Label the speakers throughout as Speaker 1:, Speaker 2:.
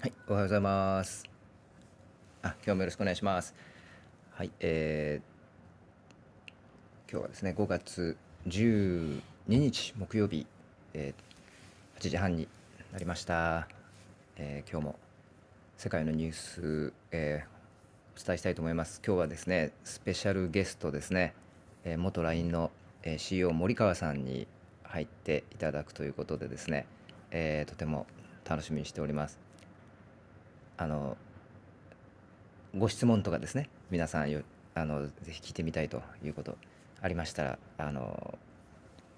Speaker 1: はいおはようございます。あ、今日もよろしくお願いします。はい、えー、今日はですね、5月12日木曜日、えー、8時半になりました。えー、今日も世界のニュース、えー、お伝えしたいと思います。今日はですね、スペシャルゲストですね、えー、元 LINE の、え、CEO 森川さんに入っていただくということでですね、えー、とても楽しみにしております。あのご質問とかですね皆さんよあのぜひ聞いてみたいということありましたらあの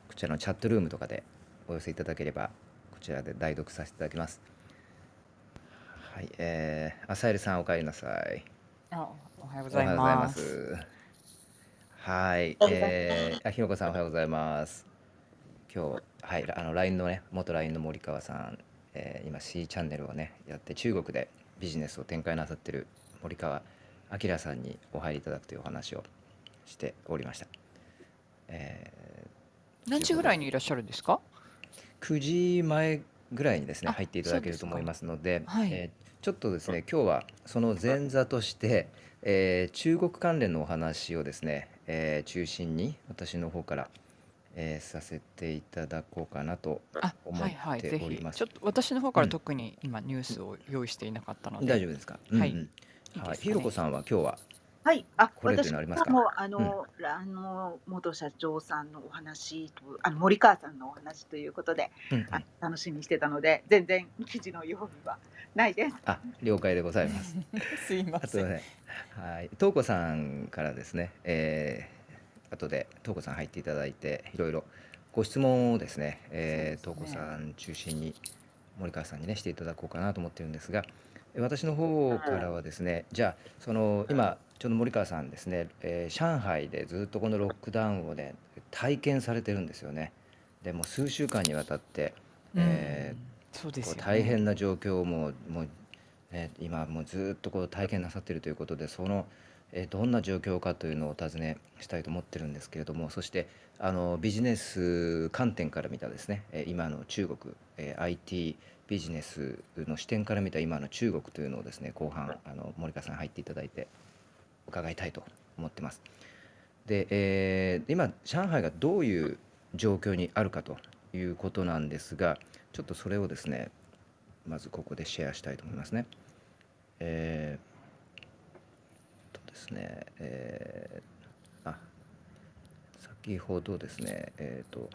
Speaker 1: こちらのチャットルームとかでお寄せいただければこちらで代読させていただきます。はい、えー、アサエルさんお帰りなさい。
Speaker 2: あ、おはようございます。
Speaker 1: はい、えー、あひろこさんおはようございます。今日はいあの LINE のね元 LINE の森川さん、えー、今 C チャンネルをねやって中国でビジネスを展開なさってる森川明さんにお入りいただくというお話をしておりました。
Speaker 2: えー、何時ぐらいにいらっしゃるんですか
Speaker 1: ？9時前ぐらいにですね入っていただけると思いますので、はい、えー、ちょっとですね今日はその前座として、えー、中国関連のお話をですね、えー、中心に私の方からえー、させていただこうかなと思はいはい、っております。
Speaker 2: ちょっと私の方から特に今ニュースを用意していなかったので、
Speaker 1: 大丈夫ですか？はい。はい。ひろこさんは今日は
Speaker 3: はい、あ、これというのありますか？もあの、うん、あの元社長さんのお話と、あの森川さんのお話ということで、うんうん、あ楽しみにしてたので、全然記事の用意はないです。
Speaker 1: あ、了解でございます。
Speaker 2: すいません。
Speaker 1: ね、はい、東子さんからですね、えー、後で東子さん入っていただいていろいろご質問をですね、えー、東子さん中心に森川さんにねしていただこうかなと思ってるんですが私の方からはですねじゃあその今ちょうど森川さんですね、えー、上海でずっとこのロックダウンをね体験されてるんですよね。でも数週間にわたって、えー、そうです、ね、大変な状況をもうもう、ね、今もうずっとこう体験なさってるということでそのえどんな状況かというのをお尋ねしたいと思ってるんですけれどもそしてあのビジネス観点から見たですね今の中国 IT ビジネスの視点から見た今の中国というのをですね後半あの森川さん入っていただいて伺いたいと思ってます。で、えー、今上海がどういう状況にあるかということなんですがちょっとそれをですねまずここでシェアしたいと思いますね。えーですね、えー、あ先ほどですね、えっ、ー、と、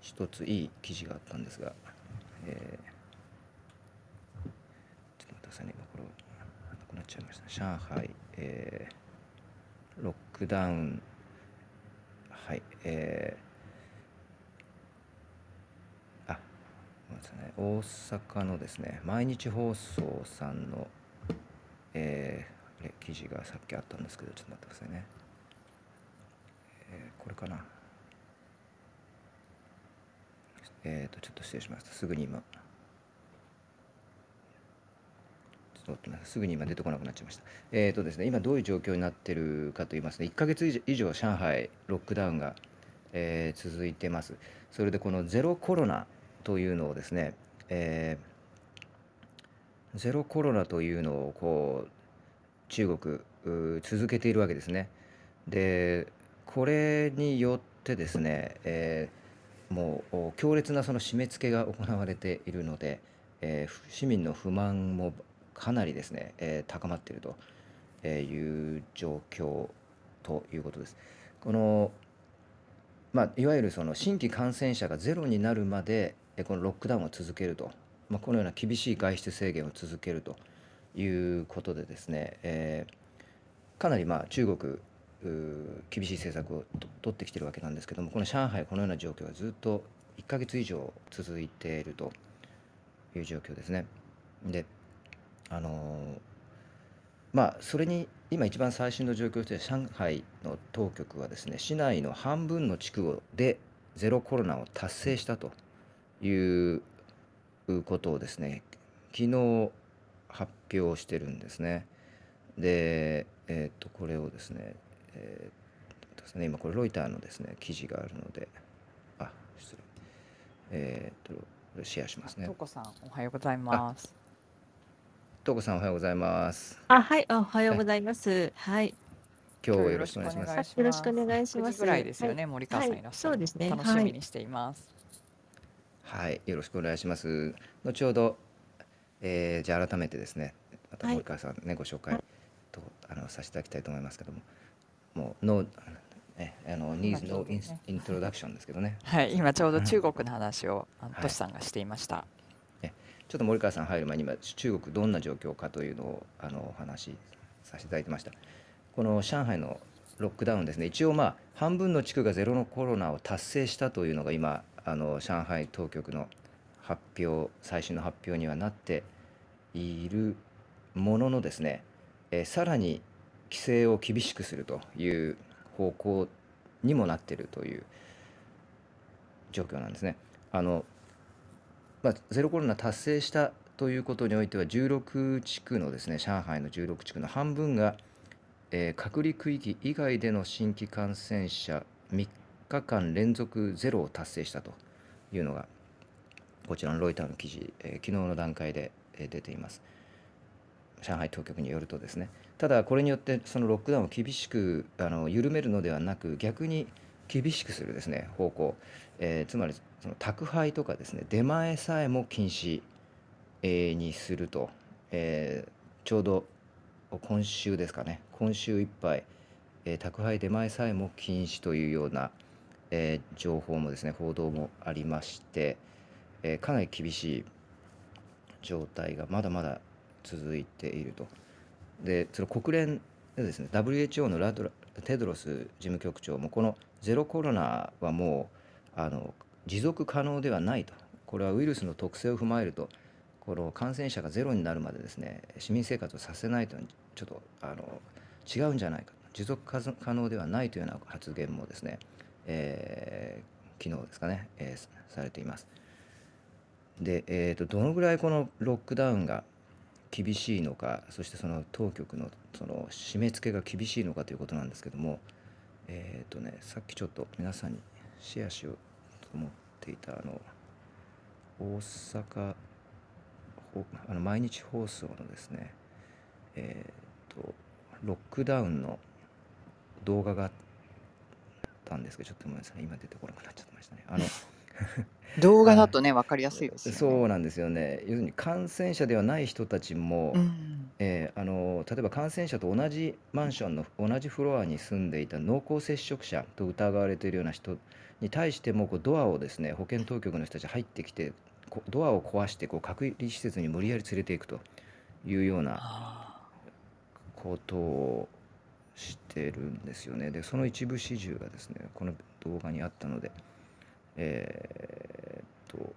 Speaker 1: 一ついい記事があったんですが、えー、ちょっと待ってくださいね、今これ、なくなっちゃいました。上海、えー、ロックダウン、はい、えー、あ、ごめんなさいね、大阪のですね、毎日放送さんのえー、記事がさっきあったんですけどちょっと待ってくださいね、えー、これかな。えっ、ー、とちょっと失礼しましたすぐに今。ちょっと待ってますすぐに今出てこなくなっちゃいました。えっ、ー、とですね今どういう状況になってるかと言いますと1か月以上上海ロックダウンが、えー、続いてます。それでこのゼロコロナというのをですね、えーゼロコロナというのをこう中国続けているわけですね。でこれによってですね、えー、もう強烈なその締め付けが行われているので、えー、市民の不満もかなりですね、えー、高まっているという状況ということです。このまあ、いわゆるその新規感染者がゼロになるまでこのロックダウンを続けるとまあ、このような厳しい外出制限を続けるということでですね、えー、かなりまあ中国厳しい政策を取ってきてるわけなんですけどもこの上海このような状況がずっと1ヶ月以上続いているという状況ですね。であの、まあそれに今一番最新の状況として上海の当局はですね市内の半分の地区でゼロコロナを達成したということをですね昨日発表してるんですね。で、えっ、ー、とこれをですね,、えー、ですね今これロイターのですね記事があるのであ失礼えっ、ー、とシェアしますね。
Speaker 2: とこさん、おはようございます。
Speaker 1: とこさん、おはようございます。
Speaker 4: あ、はい、おはようございます。はい。
Speaker 1: 今日はよろしくお願いします。
Speaker 4: よろしくお願いします。
Speaker 2: ぐらいですよね、森川さんいらっしゃる。そうですね。楽しみにしています。
Speaker 1: はい、よろしくお願いします。後ほど、えー、じゃあ改めてですね、また森川さんね、ご紹介とあのさせていただきたいと思いますけども、もうノーね、あのニーズのインイントロダクションですけどね。
Speaker 2: はい、今ちょうど中国の話をトシさんがしていました。
Speaker 1: ちょっと森川さん入る前に今中国どんな状況かというのをあのお話しさせていただいてました。この上海のロックダウンですね一応まあ半分の地区がゼロのコロナを達成したというのが今あの上海当局の発表最新の発表にはなっているもののですね、え、さらに規制を厳しくするという方向にもなっているという状況なんですね。あのまあ、ゼロコロナ達成したということにおいては16地区のですね上海の16地区の半分が、えー、隔離区域以外での新規感染者3日間連続ゼロを達成したというのがこちらのロイターの記事、えー、昨日の段階で、えー、出ています。上海当局によるとですね。ただこれによってそのロックダウンを厳しくあの緩めるのではなく逆に厳しくするですね方向、えー、つまりその宅配とかですね出前さえも禁止、え、にすると、えー、ちょうど今週ですかね。今週いっぱい、えー、宅配出前さえも禁止というような、えー、情報もですね報道もありまして、えー、かなり厳しい状態がまだまだ続いていると。でその国連でですね WHO のラドラテドロス事務局長もこのゼロコロナはもうあの持続可能ではないとこれはウイルスの特性を踏まえるとこの感染者がゼロになるまでですね市民生活をさせないとちょっとあの違うんじゃないか持続可能ではないというような発言もですね、えー、昨日ですかね、えー、されています。で、えーと、どのぐらいこのロックダウンが厳しいのかそしてその当局のその締め付けが厳しいのかということなんですけどもえっ、ー、とねさっきちょっと皆さんにシェアしようと思っていたあの大阪あの毎日放送のですねえっ、ー、とロックダウンの動画があってたんですけどちょっとごめんなさい今出てこなくなっちゃってましたねあの
Speaker 2: 動画だとね分かりやすいですよね。
Speaker 1: そうなんですよね。要するに感染者ではない人たちも、うん、えー、あの例えば感染者と同じマンションの同じフロアに住んでいた濃厚接触者と疑われているような人に対してもこうドアをですね保健当局の人たち入ってきてドアを壊してこう隔離施設に無理やり連れていくというようなことをしてるんですよね。でその一部始終がですねこの動画にあったので。えー、っと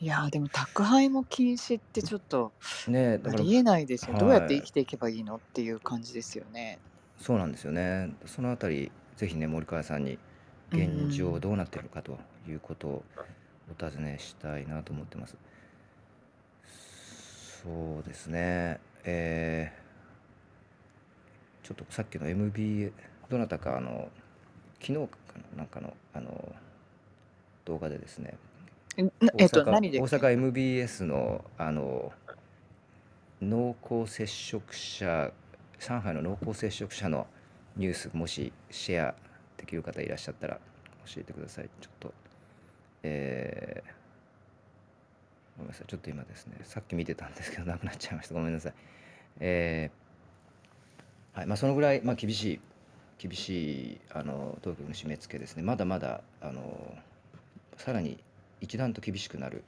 Speaker 2: いやでも宅配も禁止ってちょっとねありえないですよ、どうやって生きていけばいいのっていう感じですよね。
Speaker 1: そうなんですよねそのあたりぜひね森川さんに現状どうなってるかということをお尋ねしたいなと思ってます。そうですねえー、ちょっとさっきの MBA どなたかあの昨日かななんかのあの動画でですねえっと、何で大阪 MBS のあの濃厚接触者上海の濃厚接触者のニュースもしシェアできる方いらっしゃったら教えてください。ちょっとえー、ごめんなさい。ちょっと今ですねさっき見てたんですけどなくなっちゃいました。ごめんなさい。えー、はいまあそのぐらい、まあ、厳しい厳しいあの当局の締め付けですねまだまだあのさらに一段と厳しくなる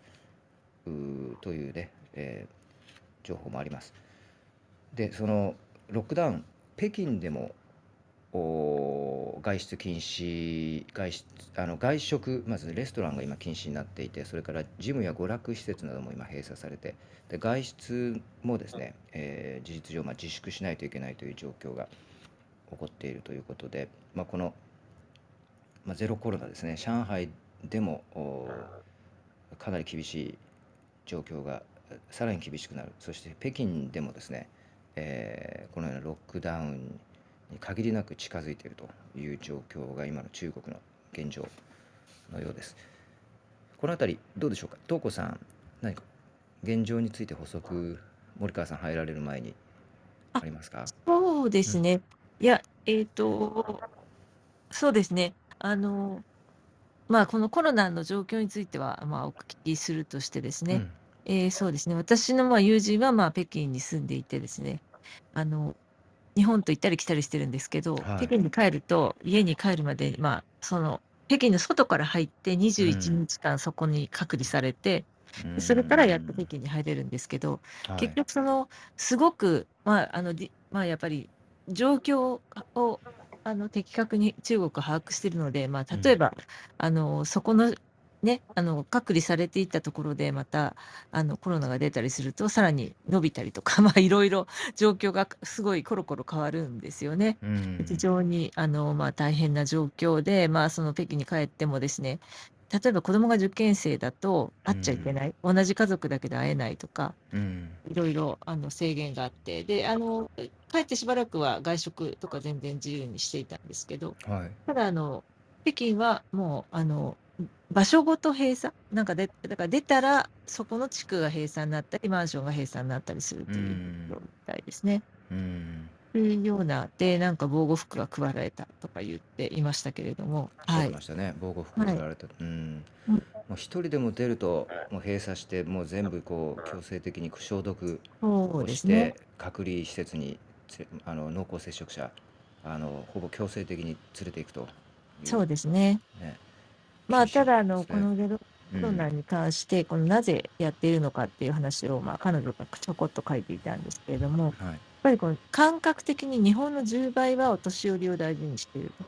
Speaker 1: というね、えー、情報もあります。でそのロックダウン北京でも外出禁止外出あの外食まずレストランが今禁止になっていてそれからジムや娯楽施設なども今閉鎖されてで外出もですね、えー、事実上まあ自粛しないといけないという状況が起こっているということで、まあ、この、まあ、ゼロコロナですね上海でもかなり厳しい状況がさらに厳しくなる。そして北京でもですね、えー、このようなロックダウン限りなく近づいているという状況が今の中国の現状のようです。このあたりどうでしょうか？東子さん何か現状について補足森川さん入られる前にありますか？
Speaker 4: そうですね。いや、えっと、そうですね。あの、まあ、このコロナの状況については、まあ、お聞きするとしてですね、えーそうですね、私のまあ友人はまあ北京に住んでいてですね、あの、日本と行ったり来たりしてるんですけど、北京に帰ると、家に帰るまで、まあ、その、北京の外から入って21日間そこに隔離されて、それからやっと北京に入れるんですけど、結局その、すごく、まあ、あの、まあ、やっぱり状況をあの的確に中国把握しているので、まあ、例えば、あのそこのね、あの隔離されていったところでまたあのコロナが出たりするとさらに伸びたりとか、まあ、いろいろ状況がすごいコロコロ変わるんですよね。非常にあの、まあ、大変な状況で、まあ、その北京に帰ってもですね例えば子供が受験生だと会っちゃいけない、同じ家族だけで会えないとか、いろいろあの制限があってであの帰ってしばらくは外食とか全然自由にしていたんですけど、はい、ただあの北京はもうあの場所ごと閉鎖？なんかでだから出たらそこの地区が閉鎖になったりマンションが閉鎖になったりするというみたいですね。うん。いうような。でなんか防護服が配られたとか言っていましたけれども、
Speaker 1: はい、ましたね。防護服配られた、はい、うん。もう一人でも出るともう閉鎖してもう全部こう強制的に消毒をして、ね、隔離施設にあの濃厚接触者あのほぼ強制的に連れていくと
Speaker 4: そうですね。ねまあただあの、このゼロコロナに関して、このなぜやっているのかっていう話を、まあ、彼女がちょこっと書いていたんですけれども、はいっぱりこの感覚的に日本の10倍はお年寄りを大事にしていると。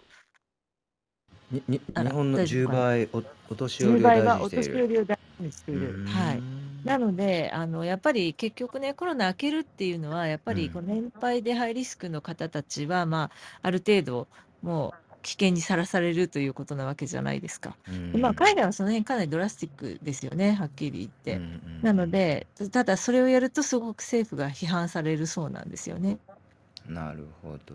Speaker 1: にに日本の10倍おお年寄りを大事にしている。10倍はお年寄
Speaker 4: りを大事にしている。はい。なので、あのやっぱり結局ね、コロナ明けるっていうのは、やっぱりこう年配でハイリスクの方たちは、まあ、ある程度、もう危険にさらされるということなわけじゃないですか。でまあ、海外はその辺かなりドラスティックですよね、はっきり言って。なので、ただそれをやるとすごく政府が批判されるそうなんですよね。
Speaker 1: なるほど。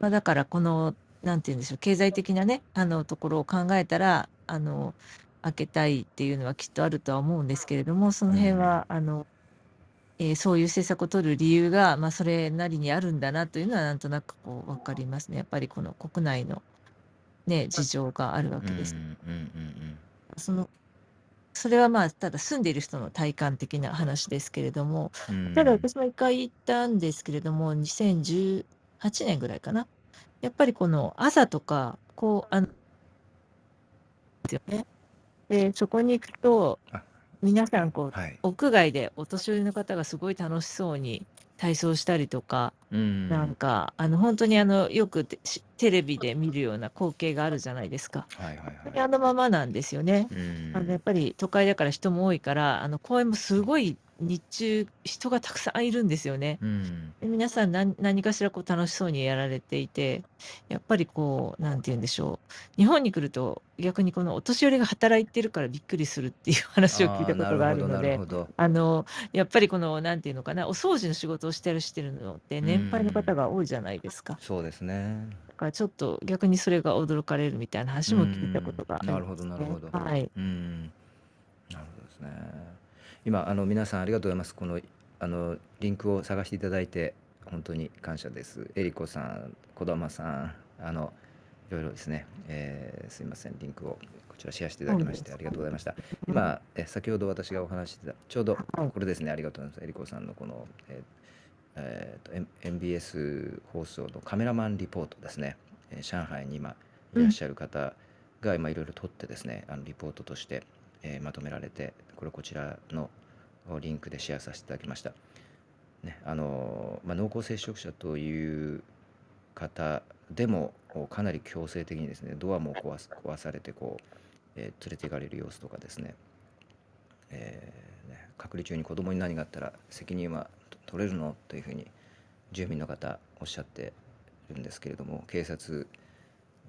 Speaker 4: まあ、だからこの、なんて言うんでしょう、経済的なね、あのところを考えたら、あの、開けたいっていうのはきっとあるとは思うんですけれども、その辺は、あの、えー、そういう政策を取る理由が、まあ、それなりにあるんだなというのはなんとなくこう分かりますね。やっぱりこの国内の、ね、事情があるわけです。そのそれはまあただ住んでいる人の体感的な話ですけれども、ただ私も一回言ったんですけれども2018年ぐらいかな。やっぱりこの朝とかこうあのですよね。でそこに行くと皆さんこう、はい。屋外でお年寄りの方がすごい楽しそうに体操したりとか、なんか、あの、本当にあの、よくテテレビで見るような光景があるじゃないですか。はいはいはい。あのままなんですよね。あの、やっぱり都会だから人も多いから、あの、公園もすごい日中、人がたくさんいるんですよね。うん。で、皆さん何何かしらこう楽しそうにやられていて、やっぱりこう、なんて言うんでしょう。日本に来ると逆にこのお年寄りが働いてるからびっくりするっていう話を聞いたことがあるので、あの、やっぱりこの、なんていうのかな、お掃除の仕事をしてるしてるのって年配の方が多いじゃないですか。
Speaker 1: そうですね。
Speaker 4: だからちょっと逆にそれが驚かれるみたいな話も聞いたことがあり
Speaker 1: なるほどなるほど。
Speaker 4: はい。
Speaker 1: うん。なるほどですね。今あの皆さんありがとうございます。このあのリンクを探していただいて本当に感謝です。えりこさん、児玉さん、あのいろいろですね、えー、すいませんリンクをこちらシェアしていただきましてありがとうございました。今え先ほど私がお話してたちょうどこれですねありがとうございます。えりこさんのこの、えーえー、と MBS 放送のカメラマンリポートですね、えー、上海に今いらっしゃる方が今いろいろ撮ってですねあのリポートとしてえー、まとめられてこれこちらのリンクでシェアさせていただきました。ねあのまあ、濃厚接触者という方でもかなり強制的にですねドアも壊す壊されてこう、えー、連れて行かれる様子とかですね,、えーね、隔離中に子供に何があったら責任は取れるのというふうに住民の方おっしゃってるんですけれども警察、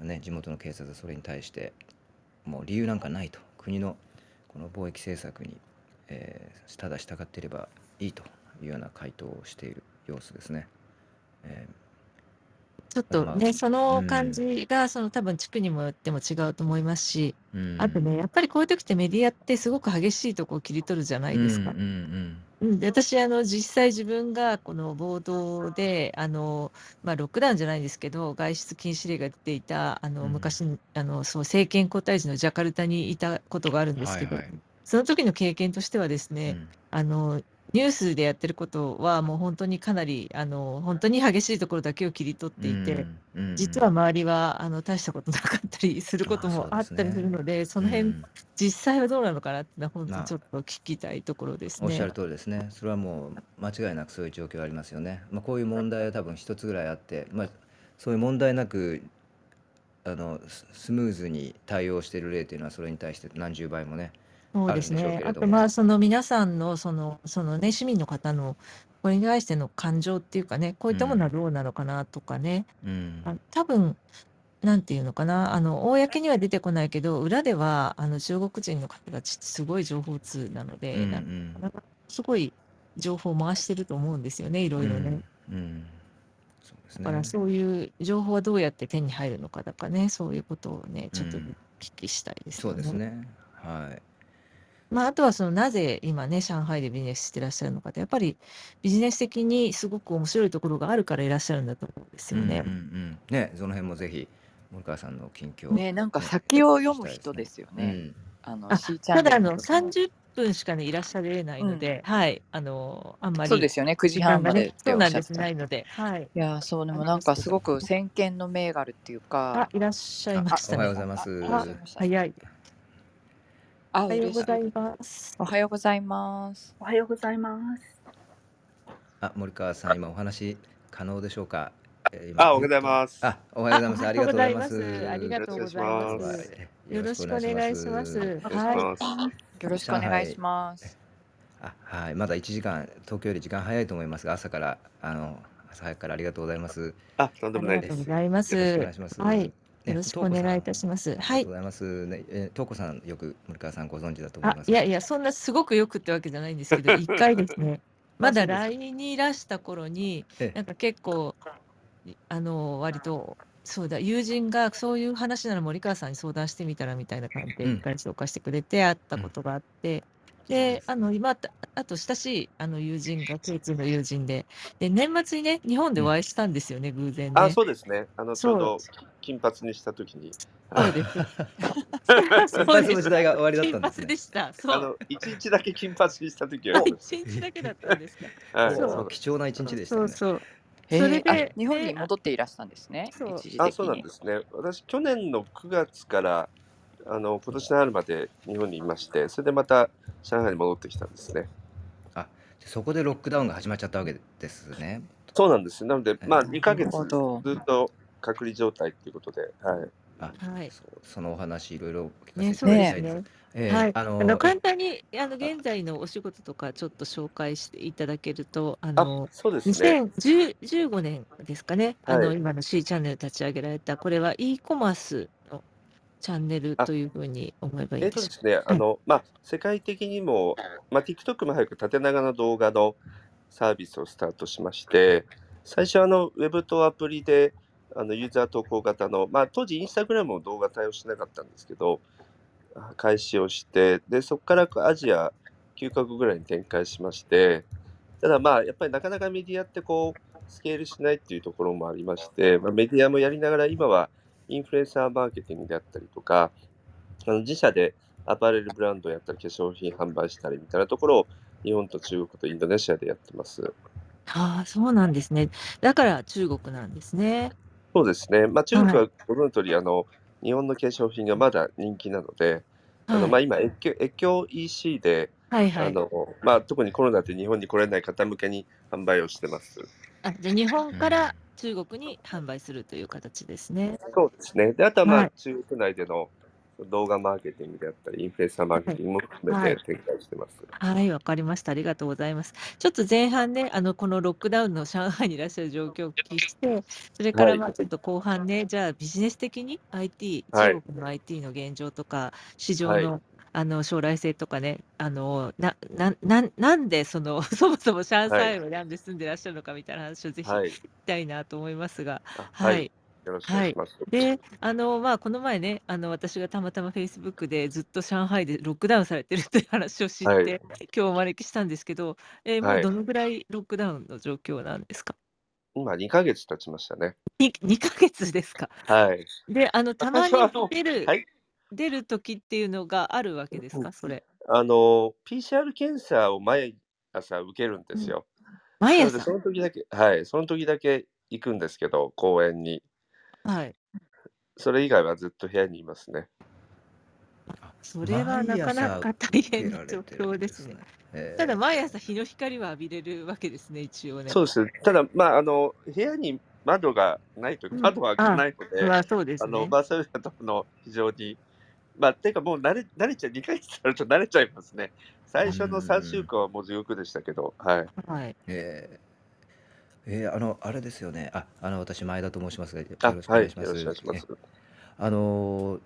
Speaker 1: ね、地元の警察はそれに対してもう理由なんかないと。国のこの貿易政策に、えー、ただ従っていればいいというような回答をしている様子ですね。え
Speaker 4: ー、ちょっとね、その感じが、その多分地区にもよっても違うと思いますし、あとね、やっぱりこういう時ってメディアってすごく激しいとこを切り取るじゃないですか。うんで私あの実際自分がこの暴動であの、まあ、ロックダウンじゃないんですけど外出禁止令が出ていたあの昔あのそう政権交代時のジャカルタにいたことがあるんですけど、はいはい、その時の経験としてはですね、うん、あのニュースでやってることはもう本当にかなりあの本当に激しいところだけを切り取っていて、うんうん、実は周りはあの大したことなかったりすることもあったりするので、その辺、うん、実際はどうなのかなってのは本当ちょっと聞きたいところですね。
Speaker 1: おっしゃる通りですね。それはもう間違いなくそういう状況ありますよね。まあ、こういう問題は多分一つぐらいあって、まあ、そういう問題なくあのスムーズに対応している例というのはそれに対して何十倍もね
Speaker 4: そうですね。あと、まあ、その皆さんの、その、そのね、市民の方の、これに対しての感情っていうかね、こういったものはどうなのかなとかね、うん。あ、多分、なんていうのかな、あの、公には出てこないけど、裏では、あの、中国人の方たちってすごい情報通なのうで、なんんか、すごい情報を回してると思うんですよね、いろいろね。うん。そうですだから、そういう情報はどうやって手に入るのかとかね、そういうことをね、ちょっとお聞きしたいです
Speaker 1: そうですね。はい。
Speaker 4: まあ、あとはそのなぜ今ね、上海でビジネスしてらっしゃるのかって、やっぱりビジネス的にすごく面白いところがあるからいらっしゃるんだと思うんですよね。うんうんう
Speaker 1: ん。ね、その辺もぜひ森川さんの近況
Speaker 2: ね、なんか先を読む人ですよね。うん。
Speaker 4: あの、ただあの30分しかね、いらっしゃれないので、はい、あの、あんま
Speaker 2: そうですよね、9時半まで
Speaker 4: そうなんです、ないので、はい。
Speaker 2: いや、そう、でもなんかすごく先見の明があるっていうか、
Speaker 4: あ、いらっしゃいまし
Speaker 1: おはようございます。
Speaker 4: あ、早い。おはようございます。
Speaker 2: おはようございます。
Speaker 3: おはようございます。
Speaker 1: あ、森川さん、今お話可能でしょうか？
Speaker 5: えー、あ、おはようございます。
Speaker 1: あ、おはようございます。ありがとうございます。
Speaker 4: ありがとうございます。よろしくお願いします。
Speaker 2: はい。よろしくお願いします。
Speaker 1: あ、はい、まだ1時間、東京より時間早いと思いますが、朝からあの朝早くからありがとうございます。
Speaker 5: あ、とんでもないです。あ
Speaker 4: りがとうございます。お願いします。はい。よろしくお願いいたします。
Speaker 1: はい。ございます。ね、え、とうこさん、よく森川さんご存知だと思います。
Speaker 4: いやいや、そんなすごくよくってわけじゃないんですけど、一回ですね。まだ LINE にいらした頃に、なんか結構、あの、割と。そうだ、友人がそういう話なら森川さんに相談してみたらみたいな感じで、一回紹介してくれて会ったことがあって。で、あの、今、あと親しいあの友人が共通の友人で、で、年末にね、日本でお会いしたんですよね、偶然ね。
Speaker 5: あ、そうですね。あの、ちょうど金髪にしたときに。
Speaker 4: そうです。
Speaker 1: 金髪の時代が終わりだったんです
Speaker 4: ね。でした。
Speaker 5: そう。あの、一日だけ金髪にしたときは。
Speaker 4: 一日だけだったんですか。はい、そ
Speaker 1: う。貴重な一日でしたね。
Speaker 4: そうそう。
Speaker 2: それで日本に戻っていらしたんですね。
Speaker 5: あ、そうなんですね。私去年の9月からあの今年の春まで日本にいまして、それでまた上海に戻ってきたんですね。
Speaker 1: あ、そこでロックダウンが始まっちゃったわけですね。
Speaker 5: そうなんです。なので、まあ2ヶ月ずっと隔離状態ということで、はい。
Speaker 1: あ、はい、そそのお話いろいろ
Speaker 4: 聞かせていただきたいです。ねえー、はい、あのあの簡単にあの現在のお仕事とかちょっと紹介していただけると、あの
Speaker 5: そうですね、
Speaker 4: 2015年ですかね、あの、はい、今の C チャンネル立ち上げられた、これは e コマースのチャンネルというふうに思えばいい
Speaker 5: えっ、ー、とですね、あの、まあ、世界的にも、まあ、TikTok も早く縦長の動画のサービスをスタートしまして、最初あの、ウェブとアプリで、あのユーザー投稿型の、まあ、当時インスタグラムも動画対応しなかったんですけど、開始をして、で、そこからアジア9カ国ぐらいに展開しまして、ただまあ、やっぱりなかなかメディアってこう、スケールしないっていうところもありまして、まあ、メディアもやりながら今はインフルエンサーマーケティングであったりとか、あの自社でアパレルブランドをやったり、化粧品販売したりみたいなところを、日本と中国とインドネシアでやってます。
Speaker 4: ああ、そうなんですね。だから中国なんですね。
Speaker 5: そうですね。まあ、中国はご存知通り、あの、日本の化粧品がまだ人気なので、あの、まあ、今、越境越境 EC で、はいはあの、まあ、特にコロナで日本に来れない方向けに販売をしてます。
Speaker 4: あ、じゃあ日本から中国に販売するという形ですね。
Speaker 5: そうですね。で、あとはまはあ、い。中国内での動画マーケティングであったり、インフルエンサーマーケティングも含めて展開してます。
Speaker 4: はい、わかりました。ありがとうございます。ちょっと前半ね、あの、このロックダウンの上海にいらっしゃる状況をお聞きして、それからまあちょっと後半ね、じゃあビジネス的に IT、中国の IT の現状とか、市場のあの将来性とかね、あのななななんでその そもそも上海を選んで住んでらっしゃるのかみたいな話をぜひ聞きたいなと思いますが、はい。
Speaker 5: よろしくお願いします。
Speaker 4: で、あの、まあ、この前ね、あの、私がたまたまフェイスブックでずっと上海でロックダウンされてるという話を知っはい。て、今日お招きしたんですけど、えーもうどのぐらいロックダウンの状況なんですか？
Speaker 5: 今2ヶ月経ちましたね。
Speaker 4: に2ヶ月ですか？
Speaker 5: はい。
Speaker 4: で、あの、たまに出るはい。出る時っていうのがあるわけですか？それ。
Speaker 5: あの、PCR 検査を毎朝受けるんですよ。
Speaker 4: 毎朝？
Speaker 5: その時だけはい、その時だけ行くんですけど、公園に。
Speaker 4: はい。
Speaker 5: それ以外はずっと部屋にいますね。
Speaker 4: それはなかなか大変な状況ですね。ただ毎朝日の光は浴びれるわけですね、一応ね。
Speaker 5: そうです。ただ、まあ、あの、部屋に窓がないと、窓は開かないので、
Speaker 4: まあそうです
Speaker 5: あの、まあそういうの非常に、まあ、ていうかもう慣れ、慣れちゃう、2回やると慣れちゃいますね。最初の3週間はもう地獄でしたけど、はい。
Speaker 4: はい。
Speaker 1: ええー、あの、あれですよね。あ、あの、私、前田と申しますが、よろしくお願いします。よろしくお願いします。あの、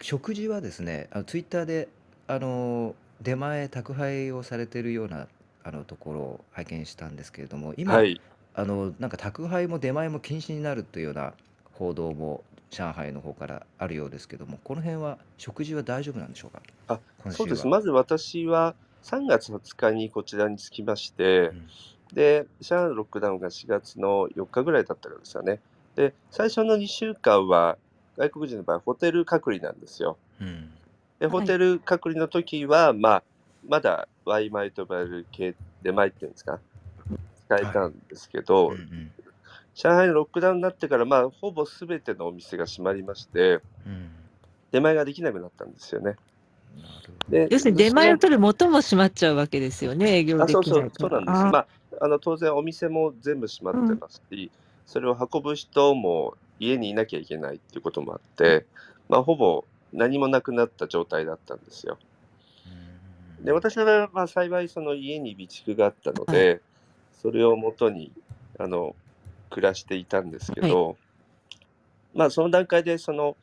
Speaker 1: 食事はですね、あの、ツイッターで、あの、出前、宅配をされてるような、あの、ところを拝見したんですけれども、今、はい。あの、なんか宅配も出前も禁止になるというような報道も上海の方からあるようですけども、この辺は食事は大丈夫なんでしょうか？
Speaker 5: あ、そうです。まず私は3月20日にこちらに着きまして、うん。で、上海のロックダウンが4月の4日ぐらいだったからですよね。で、最初の2週間は、外国人の場合、ホテル隔離なんですよ。うん、で、ホテル隔離の時は、まあ、まだワイマイと呼ばれる系出前っていうんですか、使えたんですけど、はいうんうん、上海のロックダウンになってから、まあ、ほぼすべてのお店が閉まりまして、うん、出前ができなくなったんですよね。
Speaker 4: で要するに出前を取る元も閉まっちゃうわけですよね、営業できない
Speaker 5: そうそうそうなんです。まああの当然お店も全部閉まってますし、それを運ぶ人も家にいなきゃいけないっていうこともあって、まあ、ほぼ何もなくなった状態だったんですよ。で私はまあ幸いその家に備蓄があったので、それをもとにあの暮らしていたんですけど、はい、まあその段階でその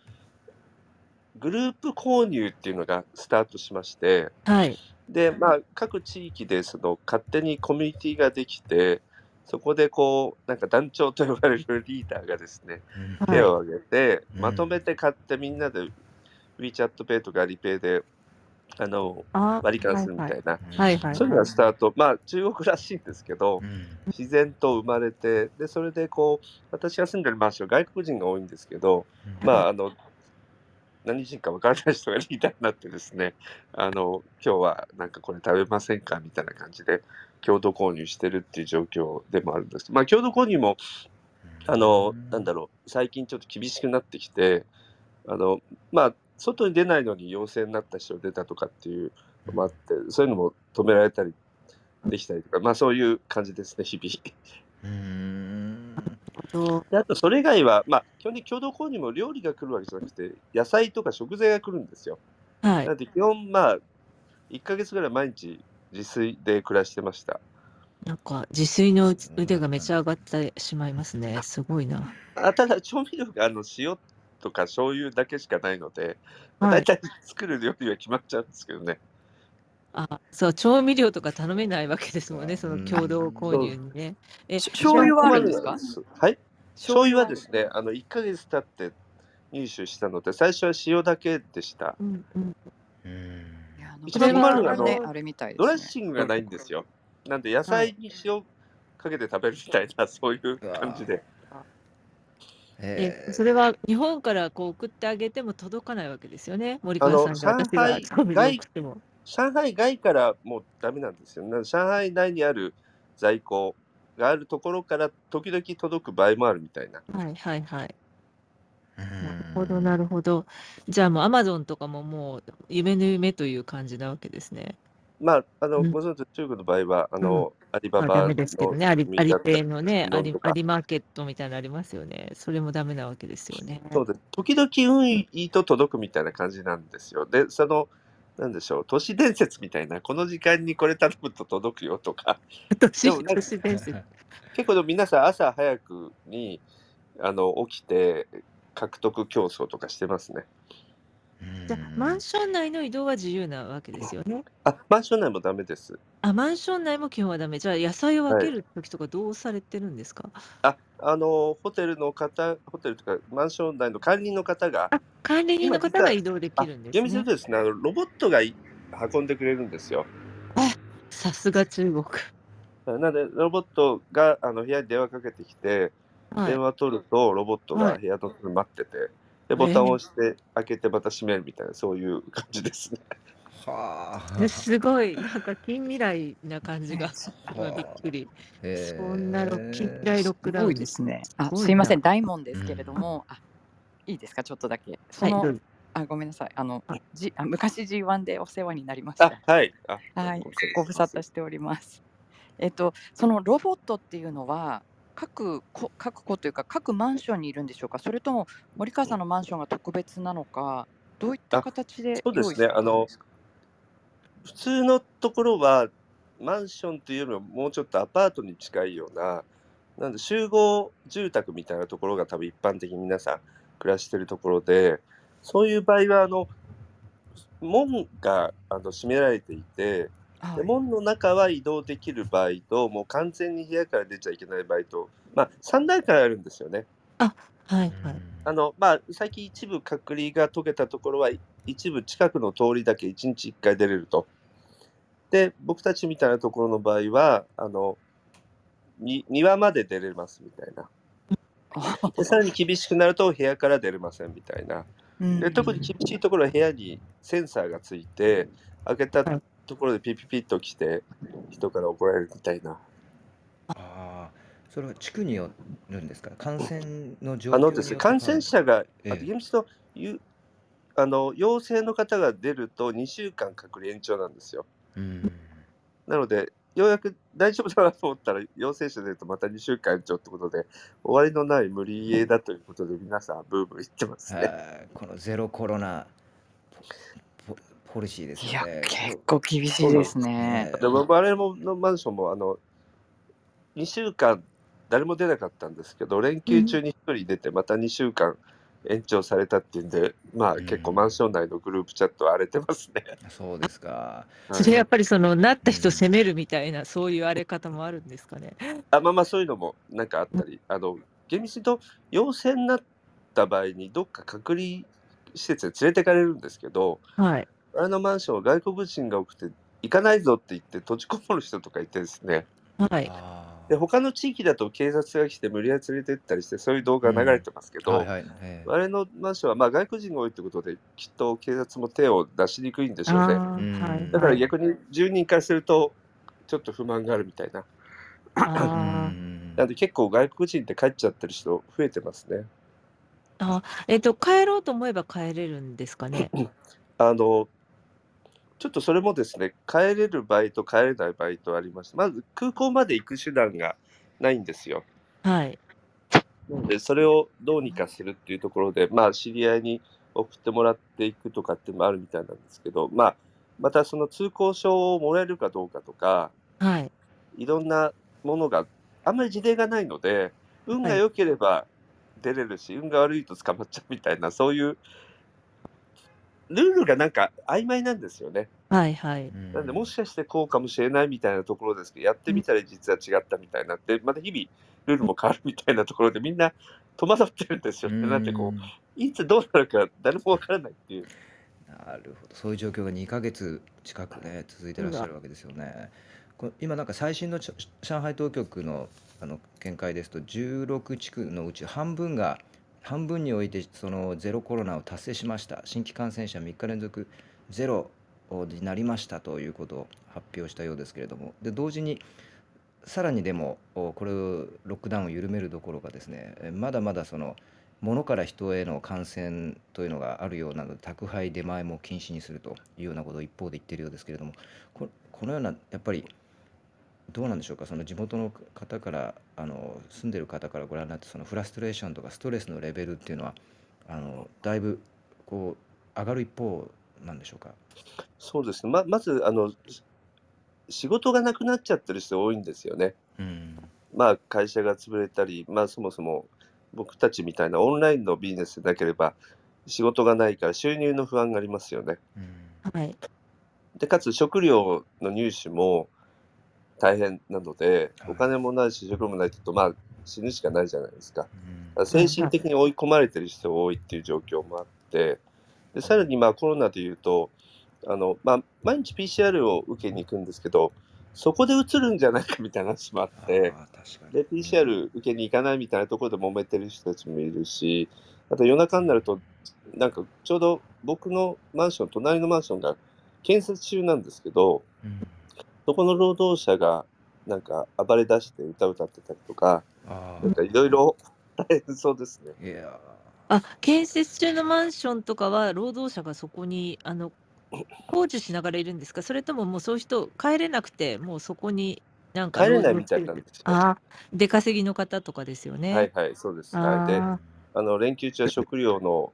Speaker 5: グループ購入っていうのがスタートしまして、
Speaker 4: はい、
Speaker 5: で、まあ、各地域でその勝手にコミュニティができて、そこでこう、なんか団長と呼ばれるリーダーがですね、手を挙げて、まとめて買ってみんなで WeChat Pay とかアリペイで、あの、割り勘するみたいな、
Speaker 4: はいはい、
Speaker 5: そういうのがスタート、まあ中国らしいんですけど、自然と生まれて、で、それでこう、私が住んでるマンション、外国人が多いんですけど、まあ、あの、何人か分からない人がリーダーになってですね、あの、今日はなんかこれ食べませんかみたいな感じで、共同購入してるっていう状況でもあるんです。まあ、共同購入も、あの、なんだろう、最近ちょっと厳しくなってきて、あの、まあ、外に出ないのに陽性になった人が出たとかっていうのもあって、そういうのも止められたりできたりとか、まあそういう感じですね、日々。うんであと、それ以外は、まあ、基本的に共同購入も料理が来るわけじゃなくて、野菜とか食材が来るんですよ。
Speaker 4: はい。
Speaker 5: なんで、基本、まあ、1ヶ月ぐらい毎日自炊で暮らしてました。
Speaker 4: なんか、自炊の腕がめちゃ上がってしまいますね。すごいな。
Speaker 5: あただ、調味料があの塩とか醤油だけしかないので、はい、大体作る料理は決まっちゃうんですけどね。
Speaker 4: あ、そう、調味料とか頼めないわけですもんね、その共同購入にね。
Speaker 2: え、醤油はあるんですか？
Speaker 5: はい。醤油はですね、あの、1ヶ月経って入手したので、最初は塩だけでした。うんうん。一番困るのは、あの、あれみたいドレッシングがないんですよ。なんで、野菜に塩かけて食べるみたいな、そういう感じで。
Speaker 4: えそれは日本からこう送ってあげても届かないわけですよね、森川さんが。
Speaker 5: 上海外からもうダメなんですよ。上海内にある在庫があるところから時々届く場合もあるみたいな。
Speaker 4: はいはいはい。なるほどなるほど。じゃあもうアマゾンとかももう夢の夢という感じなわけですね。
Speaker 5: まあ、あの、ご存知、中国の場合は、あの、アリババ
Speaker 4: のですけどね、アリアリペイのねアリ、アリマーケットみたいなのありますよね。それもダメなわけですよね。
Speaker 5: そうです。時々運いいと届くみたいな感じなんですよ。で、その、なんでしょう、都市伝説みたいな、この時間にこれ頼むと届くよとか。
Speaker 4: 都市都市伝説。
Speaker 5: 結構皆さん朝早くにあの起きて獲得競争とかしてますね。
Speaker 4: じゃマンション内の移動は自由なわけですよね。
Speaker 5: あ、マンション内もダメです。
Speaker 4: あ、マンション内も基本はダメ。じゃあ、野菜を分ける時とかどうされてるんですか？
Speaker 5: あ、あの、ホテルの方、ホテルとかマンション内の管理の方が、
Speaker 4: あ、管理人の方が移動できるんです
Speaker 5: 厳密に言うとですね、あのロボットが運んでくれるんですよ。
Speaker 4: あ、さすが中国。
Speaker 5: なので、ロボットがあの部屋に電話かけてきて、はい。電話取るとロボットが部屋の待ってて、で、ボタンを押して開けてまた閉めるみたいな、そういう感じですね。
Speaker 1: は
Speaker 4: あ。すごい、なんか近未来な感じが、今 びっくり。そんなロ近未来ロックダウン
Speaker 2: ですね。あ、すいません、大門ですけれども、あ、いいですか、ちょっとだけ。そはい、の、あ、ごめんなさい。あの、じ、あ、昔 G1 でお世話になりました。
Speaker 5: はい。
Speaker 2: あ、はい、ご無沙汰しております。えっと、そのロボットっていうのは、各こ各戸というか、各マンションにいるんでしょうか？それとも森川さんのマンションが特別なのか、どういった形で
Speaker 5: そうですね。あの、普通のところは、マンションというよりももうちょっとアパートに近いような、なんで集合住宅みたいなところが多分一般的に皆さん暮らしてるところで、そういう場合はあの、門があの閉められていてで、門の中は移動できる場合と、もう完全に部屋から出ちゃいけない場合と、まあ、3段階あるんですよね。
Speaker 4: あ、はいはい。
Speaker 5: あの、まあ、最近一部隔離が解けたところは、一部近くの通りだけ1日1回出れると。で、僕たちみたいなところの場合は、あの、に庭まで出れますみたいな。でさらに厳しくなると部屋から出れませんみたいな。で特に厳しいところは部屋にセンサーがついて、開けたところでピピピッと来て人から怒られるみたいな。
Speaker 1: ああ、それは地区によるんですか？感染の状
Speaker 5: 況あのですね、感染者が、ええ、厳密というあの陽性の方が出ると2週間隔離延長なんですよ。うん、なので、ようやく大丈夫だなと思ったら、陽性者出るとまた2週間延長ってことで、終わりのない無理家だということで、皆さん、ブーブー言ってますね。
Speaker 1: このゼロコロナポリシーですい
Speaker 2: や、結構厳しいですね。
Speaker 5: でも我々のマンションもあの2週間誰も出なかったんですけど、連休中に1人出て、また2週間延長されたっていうんで、まあ結構マンション内のグループチャットは荒れてますね。
Speaker 1: そうですか。
Speaker 4: それやっぱりそのなった人責めるみたいな、そういう荒れ方もあるんですかね。
Speaker 5: あまあまあそういうのもなんかあったり、あの厳密に言うと陽性になった場合にどっか隔離施設に連れてかれるんですけど、
Speaker 4: はい。
Speaker 5: あのマンションは外国人が多くて、行かないぞって言って閉じこもる人とかいてですね。
Speaker 4: はい。
Speaker 5: で、他の地域だと警察が来て無理やり連れて行ったりして、そういう動画が流れてますけど、はい我々のマンションはまあ外国人が多いってことで、きっと警察も手を出しにくいんでしょうね。はいだから逆に住人からすると、ちょっと不満があるみたいな。なんで結構外国人って帰っちゃってる人増えてますね。
Speaker 4: あ、えっと、帰ろうと思えば帰れるんですかね？
Speaker 5: あの、ちょっとそれもですね、帰れる場合と帰れない場合とありまして、まず空港まで行く手段がないんですよ。
Speaker 4: はい。
Speaker 5: で、それをどうにかするっていうところで、まあ、知り合いに送ってもらっていくとかっていうのもあるみたいなんですけど、まあ、またその通行証をもらえるかどうかとか、
Speaker 4: はい。
Speaker 5: いろんなものが、あんまり事例がないので、運が良ければ出れるし、運が悪いと捕まっちゃうみたいな、そういうルールがなんか曖昧なんですよね。
Speaker 4: はいはい。
Speaker 5: なんで、もしかしてこうかもしれないみたいなところですけど、やってみたら実は違ったみたいになって、また日々ルールも変わるみたいなところで、みんな戸惑ってるんですよね。なんでこう、いつどうなるか誰もわからないっていう。
Speaker 1: なるほど。そういう状況が2ヶ月近くね、続いてらっしゃるわけですよね。こ今なんか最新の上海当局のあの見解ですと、16地区のうち半分が半分においてそのゼロコロナを達成しました。新規感染者3日連続ゼロになりましたということを発表したようですけれども。で同時にさらにでもこれをロックダウンを緩めるどころかですねまだまだその物から人への感染というのがあるようなので宅配出前も禁止にするというようなことを一方で言っているようですけれどもこのようなやっぱりどうなんでしょうか？その地元の方からあの住んでる方からご覧になってそのフラストレーションとかストレスのレベルっていうのはあのだいぶこう上がる一方なんでしょうか？
Speaker 5: そうですねままずあの仕事がなくなっちゃってる人多いんですよね。うん、まあ会社が潰れたり、まあ、そもそも僕たちみたいなオンラインのビジネスでなければ仕事がないから収入の不安がありますよね。
Speaker 4: はい。
Speaker 5: で、かつ食料の入手も大変なので、お金もないし、食料もないとまあ、死ぬしかないじゃないですか。精神的に追い込まれてる人が多いっていう状況もあって、でさらにまあコロナでいうと、あのまあ、毎日 PCR を受けに行くんですけど、そこでうつるんじゃないかみたいな話もあって、で、PCR 受けに行かないみたいなところで揉めてる人たちもいるし、あと夜中になると、なんかちょうど僕のマンション、隣のマンションが建設中なんですけど、うん、そこの労働者がなんか暴れ出して歌歌ってたりとか、なんかいろいろ大変そうですね。
Speaker 1: いや
Speaker 4: あ、建設中のマンションとかは、労働者がそこに、あの、工事しながらいるんですか？それとももうそういう人、帰れなくて、もうそこになんか
Speaker 5: 帰れないみたいなんですよ。
Speaker 4: ああ、出稼ぎの方とかですよね。
Speaker 5: はいはい、そうです。はい。で、あの、連休中は食料の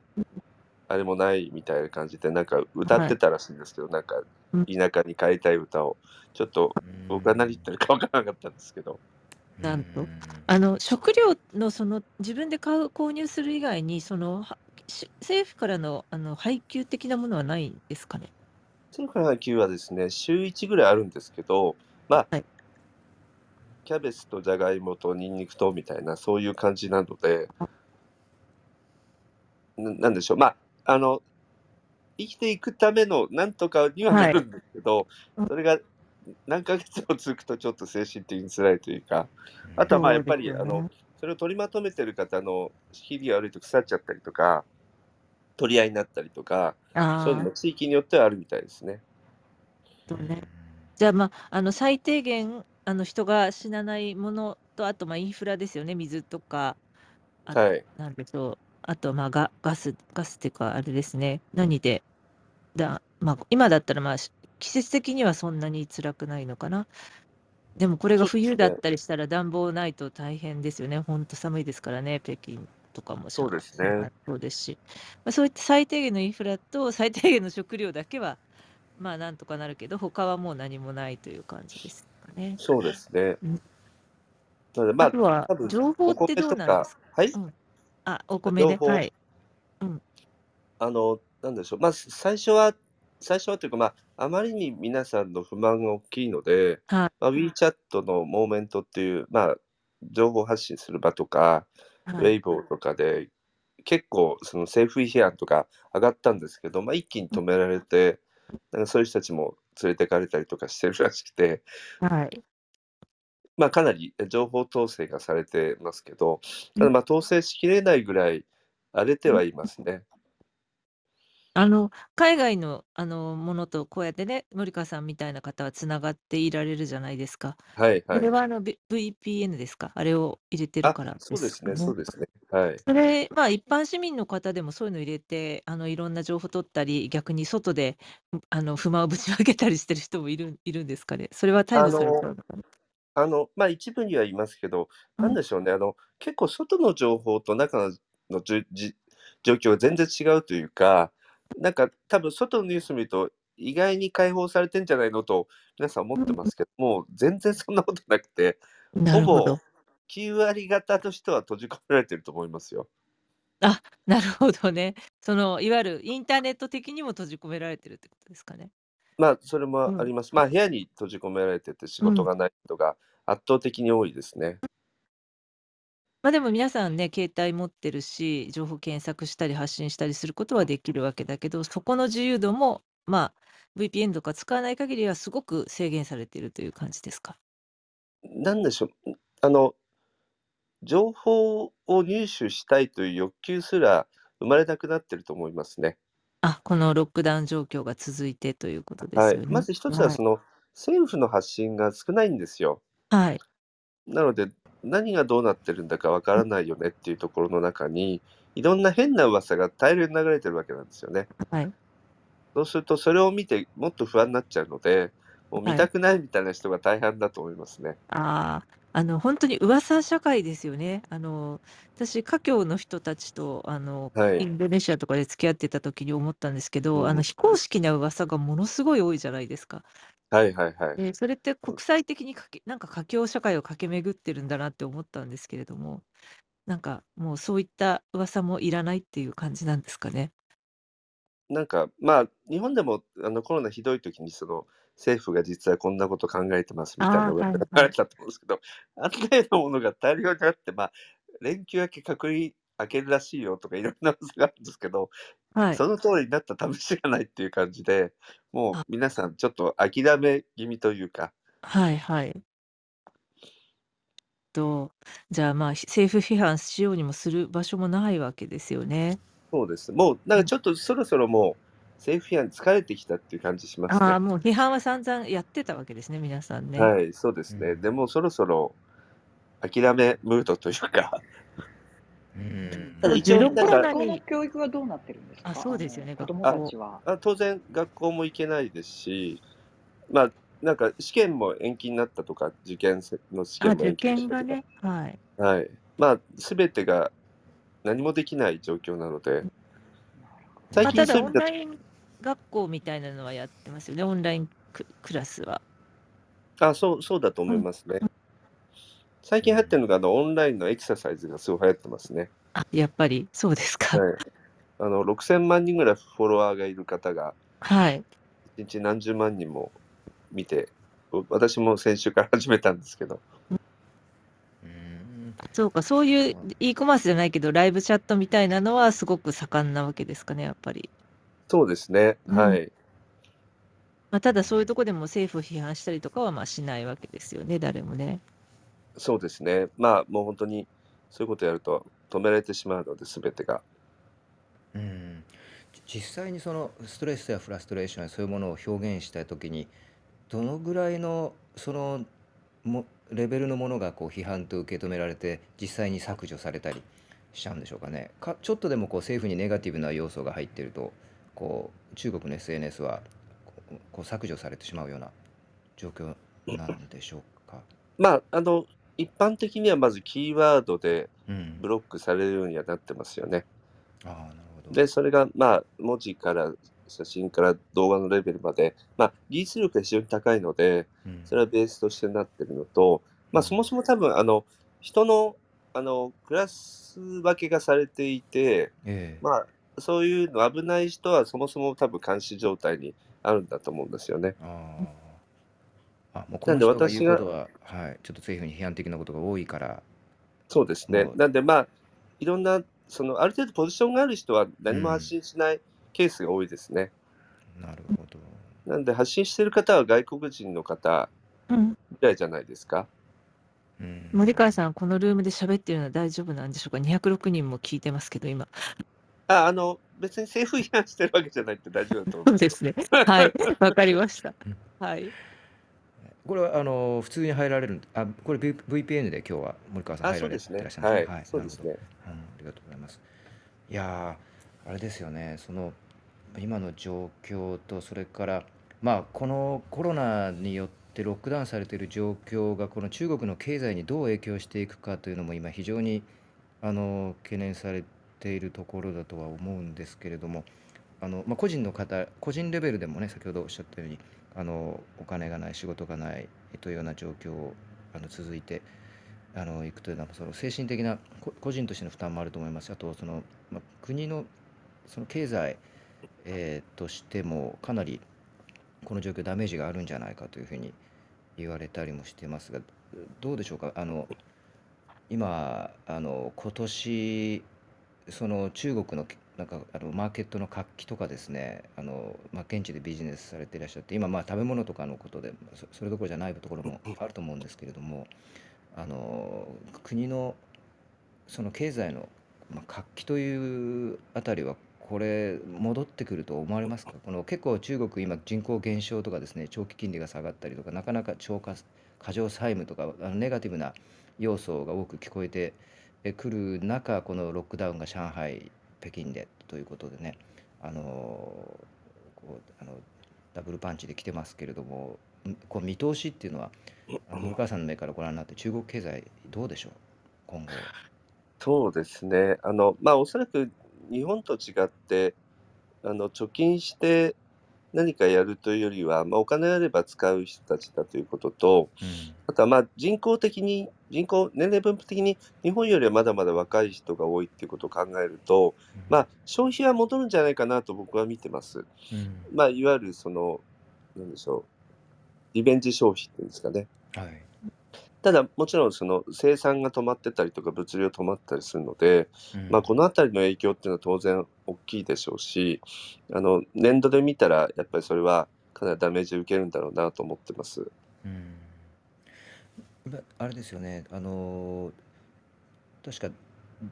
Speaker 5: あれもないみたいな感じで、なんか歌ってたらしいんですけど、なんか田舎に帰りたい歌を、ちょっと僕が何言ってるか分からなかったんですけど。
Speaker 4: なんと、あの食料のその自分で買う購入する以外に、その政府からのあの配給的なものはないんですかね？
Speaker 5: 政府からの配給はですね、週1ぐらいあるんですけど、まあ、はい、キャベツとじゃがいもとニンニクとみたいな、そういう感じなので、ななんでしょう、まあ、あの、生きていくためのなんとかにはなるんですけど、はい、それが何ヶ月も続くとちょっと精神的に辛いというか、あとはまあやっぱり、ね、あの、それを取りまとめてる方の日々悪いと腐っちゃったりとか、取り合いになったりとか、そういうのも地域によってはあるみたいですね。
Speaker 4: とね、じゃあ、まあ、あの最低限あの人が死なないものと、あとまあインフラですよね、水とか、あはい。なんでしょう、あと、まあ、ガガスガスっていうか、あれですね、何で、だまあ、今だったら、まあ、季節的にはそんなに辛くないのかな。でもこれが冬だったりしたら暖房ないと大変ですよね。ほんと寒いですからね、北京とかも
Speaker 5: そうですね。
Speaker 4: そうですし、まあ、そういった最低限のインフラと最低限の食料だけは、まあなんとかなるけど、他はもう何もないという感じですかね。
Speaker 5: そうですね。うん、
Speaker 4: なのでまあ、あとは情報ってどうなんですか
Speaker 5: はい、
Speaker 4: うん、あ、お米で。はい。うん。
Speaker 5: あの、なんでしょう、まあ、最初は、最初はというか、まあ、あまりに皆さんの不満が大きいので、
Speaker 4: はい。
Speaker 5: まあ、WeChat のモーメントっていう、まあ、情報発信する場とか、ウェイボーとかで、結構その政府批判とか上がったんですけど、まあ、一気に止められて、なんかそういう人たちも連れてかれたりとかしてるらしくて、
Speaker 4: はい。
Speaker 5: まあ、かなり情報統制がされてますけど、ただまあ統制しきれないぐらい荒れてはいますね。
Speaker 4: あの、海外の、あの、ものとこうやってね、森川さんみたいな方はつながっていられるじゃないですか。
Speaker 5: はいは
Speaker 4: れはあの、VPN ですか？あれを入れてるから
Speaker 5: そうですねそうですね。はい。
Speaker 4: それ、まあ、一般市民の方でもそういうの入れて、あの、いろんな情報取ったり、逆に外で、あの、不満をぶちまけたりしてる人もいるいるんですかね？それは逮捕されちゃうのかな？
Speaker 5: あの、ま、一部にはいますけど、なんでしょうね、あの、結構外の情報と中ののじゅじ状況が全然違うというか、なんか多分外のニュース見ると、意外に解放されてんじゃないのと皆さん思ってますけども、全然そんなことなくて、ほぼ9割方としては閉じ込められてると思いますよ。
Speaker 4: あ、なるほどね。その、いわゆるインターネット的にも閉じ込められてるってことですかね？
Speaker 5: まあ、それもあります。まあ、部屋に閉じ込められてて仕事がない人が圧倒的に多いですね。
Speaker 4: ま、でも皆さんね、携帯持ってるし、情報検索したり発信したりすることはできるわけだけど、そこの自由度も、まあ、VPN とか使わない限りはすごく制限されているという感じですか？
Speaker 5: なんでしょう、あの、情報を入手したいという欲求すら生まれなくなってると思いますね。
Speaker 4: あ、このロックダウン状況が続いてということです
Speaker 5: はい。
Speaker 4: よ
Speaker 5: まず一つはその、政府の発信が少ないんですよ。
Speaker 4: はい。
Speaker 5: なので、何がどうなってるんだかわからないよねっていうところの中に、いろんな変な噂が大量に流れてるわけなんですよね。
Speaker 4: はい。
Speaker 5: そうすると、それを見てもっと不安になっちゃうので、もう見たくないみたいな人が大半だと思いますね。
Speaker 4: ああ。あの、本当に噂社会ですよね。あの、私、華僑の人たちと、あの、インドネシアとかで付き合ってた時に思ったんですけど、あの、非公式な噂がものすごい多いじゃないですか。
Speaker 5: はいはいはい。
Speaker 4: で、それって国際的にかけなんか華僑社会を駆け巡ってるんだなって思ったんですけれども、なんか、もうそういった噂もいらないっていう感じなんですかね。
Speaker 5: なんか、まあ、日本でもあのコロナひどい時にその政府が実はこんなこと考えてますみたいなのが書かれたと思うんですけど、あんなようなものが大量にあって、まあ、連休明け隔離開けるらしいよとかいろんな噂があるんですけど、はい。その通りになった試しがないっていう感じで、もう皆さんちょっと諦め気味というか。
Speaker 4: はいはい。と、じゃあ、まあ、政府批判しようにもする場所もないわけですよね。
Speaker 5: そうです。もう、なんかちょっとそろそろもう、政府批判疲れてきたっていう感じします
Speaker 4: ああ、もう批判は散々やってたわけですね、皆さんね。
Speaker 5: はい、そうですね。でもそろそろ諦めムードというか、
Speaker 3: うん。ただ一応なんかの教育はどうなってるんですか？
Speaker 4: あ、そうですよね、
Speaker 3: 子供たちは。
Speaker 5: あ、当然学校も行けないですし、まあ、なんか試験も延期になったとか、受験の試験も
Speaker 4: 受延期に験がね、はい。
Speaker 5: はい。まあ、全てが何もできない状況なので、
Speaker 4: 最近ただオンライン学校みたいなのはやってますよね、オンラインククラスは。
Speaker 5: あ、そうそうだと思いますね。最近流行ってるのが、あの、オンラインのエクササイズがすごい流行ってますね。
Speaker 4: あ、やっぱりそうですか。
Speaker 5: はい。あの、6000万人ぐらいフォロワーがいる方が、
Speaker 4: はい。
Speaker 5: 1日何十万人も見て、私も先週から始めたんですけど。
Speaker 4: そうか、そういう e コマースじゃないけど、ライブチャットみたいなのはすごく盛んなわけですかね、やっぱり。
Speaker 5: そうですね、うん、はい。
Speaker 4: まあ、ただそういうとこでも政府を批判したりとかはまあしないわけですよね、誰もね。
Speaker 5: そうですね。まあ、もう本当にそういうことやると止められてしまうので、すべてが。
Speaker 1: うん。実際にそのストレスやフラストレーションやそういうものを表現したときに、どのぐらいのそのもレベルのものがこう批判と受け止められて実際に削除されたりしちゃうんでしょうかね。かちょっとでもこう政府にネガティブな要素が入っているとこう中国の SNS はこう削除されてしまうような状況なんでしょうか？
Speaker 5: まあ、あの一般的にはまずキーワードでブロックされるようにはなってますよね。
Speaker 1: ああ、なるほど。
Speaker 5: で、それがまあ文字から写真から動画のレベルまで、まあ、技術力が非常に高いので、それはベースとしてなってるのと、まあ、そもそも多分あの人のあのクラス分けがされていて、ええ、まあ、そういうの危ない人はそもそも多分監視状態にあるんだと思うんですよね。
Speaker 1: ああもうこの人が言うことは、はい、ちょっと政府に批判的なことが多いから。
Speaker 5: そうですね。なんでまあいろんなそのある程度ポジションがある人は何も発信しない、うんケースが多いですね。
Speaker 1: なるほど。
Speaker 5: なんで発信してる方は外国人の方ぐらいじゃないですか？
Speaker 4: うん、森川さん、このルームで喋ってるのは大丈夫なんでしょうか ?206 人も聞いてますけど、今。
Speaker 5: あ、あの、別に政府批判してるわけじゃないって大丈夫だと思
Speaker 4: そうですね。はい、わかりました。はい。
Speaker 1: これはあの普通に入られるあこれ VPN で今日は森川さん入られてらっしゃるんですね。はい、そうですね、うん。ありがとうございます。いやあれですよね。その今の状況とそれから、まあ、このコロナによってロックダウンされている状況がこの中国の経済にどう影響していくかというのも今非常にあの懸念されているところだとは思うんですけれどもあの、まあ、個人の方個人レベルでもね先ほどおっしゃったようにあのお金がない仕事がないというような状況をあの続いてあのいくというのはその精神的な個人としての負担もあると思います。あとその、ま、国のその経済えー、としてもかなりこの状況ダメージがあるんじゃないかというふうに言われたりもしてますがどうでしょうか？あの今あの今年その中国のなんかあのマーケットの活気とかですねあの、まあ、現地でビジネスされていらっしゃって今まあ食べ物とかのことでそそれどころじゃないところもあると思うんですけれどもあの国のその経済の、まあ、活気というあたりはこれ戻ってくると思われますか？この結構中国今人口減少とかですね長期金利が下がったりとかなかなか超過過剰債務とかあのネガティブな要素が多く聞こえてくる中このロックダウンが上海北京でということでねあのこうあのダブルパンチで来てますけれどもこう見通しっていうのは森川さんの目からご覧になって中国経済どうでしょう？今後。
Speaker 5: そうですね。あのまあおそらく日本と違ってあの貯金して何かやるというよりは、まあ、お金あれば使う人たちだということと、
Speaker 1: うん
Speaker 5: あとはまあ人口的に、人口、年齢分布的に日本よりはまだまだ若い人が多いっていうことを考えると、まあ、消費は戻るんじゃないかなと僕は見てます。
Speaker 1: うん
Speaker 5: まあ、いわゆるその、なんでしょう、リベンジ消費っていうんですかね。
Speaker 1: はい
Speaker 5: ただ、もちろんその生産が止まってたりとか、物流止まったりするので、
Speaker 1: うん。
Speaker 5: まあ、このあたりの影響っていうのは当然大きいでしょうし、あの年度で見たら、やっぱりそれはかなりダメージを受けるんだろうなと思ってます。
Speaker 1: うん。まあれですよね、あの確か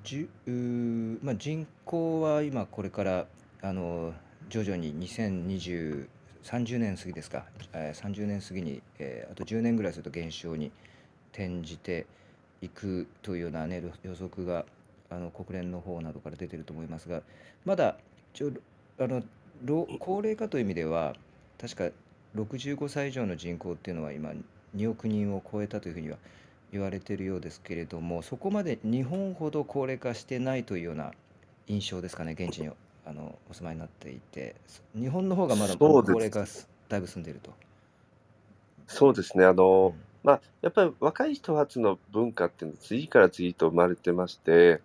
Speaker 1: じゅまあ、人口は今これからあの徐々に2020 30年過ぎですか、えー30年過ぎに、えーあと10年ぐらいすると減少に転じていくというような、ね、予測があの国連の方などから出てると思いますが、まだ一応あの老高齢化という意味では、確か65歳以上の人口っていうのは今、2億人を超えたというふうには言われているようですけれども、そこまで日本ほど高齢化してないというような印象ですかね、現地にあのお住まいになっていて、日本の方がまだ高齢化すだいぶ進んでいると。
Speaker 5: そうですね、あ
Speaker 1: う
Speaker 5: の
Speaker 1: ん
Speaker 5: まあ、やっぱり若い人発の文化っていうのは次から次と生まれてまして、
Speaker 1: はい。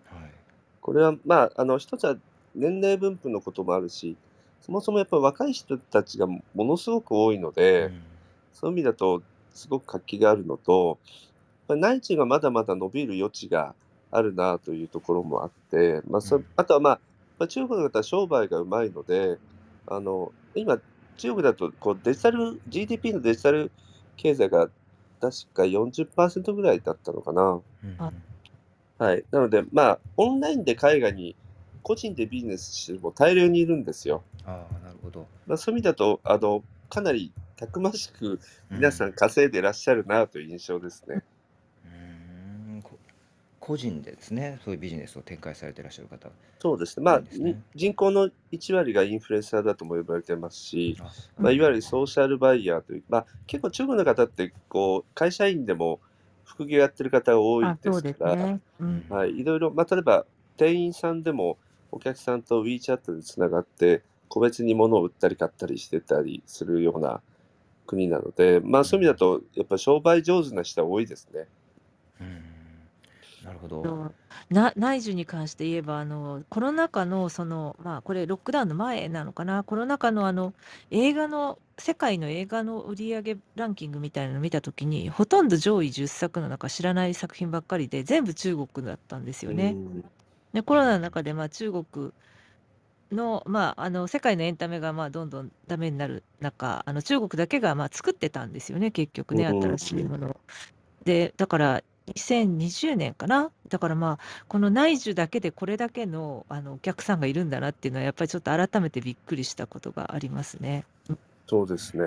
Speaker 5: これは、まあ、あの一つは年齢分布のこともあるし、そもそもやっぱり若い人たちがものすごく多いので、
Speaker 1: うん。
Speaker 5: そういう意味だとすごく活気があるのと、まあ内地がまだまだ伸びる余地があるなというところもあって、まあそ
Speaker 1: うん。
Speaker 5: あとは、まあ、まあ中国の方は商売がうまいので、あの今、中国だとこうデジタル、GDP のデジタル経済が確か40%ぐらいだったのかな。
Speaker 1: うん
Speaker 4: あ
Speaker 5: はい。なので、まあ、オンラインで海外に個人でビジネスしても大量にいるんですよ。
Speaker 1: ああ、なるほど。
Speaker 5: まあ、そういう意味だと、あの、かなりたくましく皆さん稼いでいらっしゃるなという印象ですね。
Speaker 1: 個人でですね、そういうビジネスを展開されていらっしゃる方。
Speaker 5: そうですね。まあ、
Speaker 1: いいですね
Speaker 5: 人口の1割がインフルエンサーだとも呼ばれてますし、
Speaker 1: あ
Speaker 5: まあ、いわゆるソーシャルバイヤーという、まあ、結構中国の方って、こう、会社員でも副業やってる方が多い
Speaker 4: あ、
Speaker 5: で
Speaker 4: す
Speaker 5: すから、
Speaker 4: ね。うん。
Speaker 5: はい、いろいろ、まあ、例えば店員さんでもお客さんと WeChat でつながって、個別に物を売ったり買ったりしてたりするような国なので、まあ、そういう意味だと、やっぱり商売上手な人は多いですね。
Speaker 1: うんなるほど。
Speaker 4: な内需に関して言えばあのコロナ禍のそのまあこれロックダウンの前なのかなコロナ禍のあの映画の世界の映画の売上ランキングみたいなのを見たときにほとんど上位10作の中知らない作品ばっかりで全部中国だったんですよね。
Speaker 5: うん
Speaker 4: でコロナの中でまあ中国の,、まあ、あの世界のエンタメがまあどんどんダメになる中あの中国だけがまあ作ってたんですよね結局ね
Speaker 5: うん
Speaker 4: 新しいものを。でだから2020年かなだからまあこの内需だけでこれだけのあのお客さんがいるんだなっていうのはやっぱりちょっと改めてびっくりしたことがありますね。
Speaker 5: そうですね。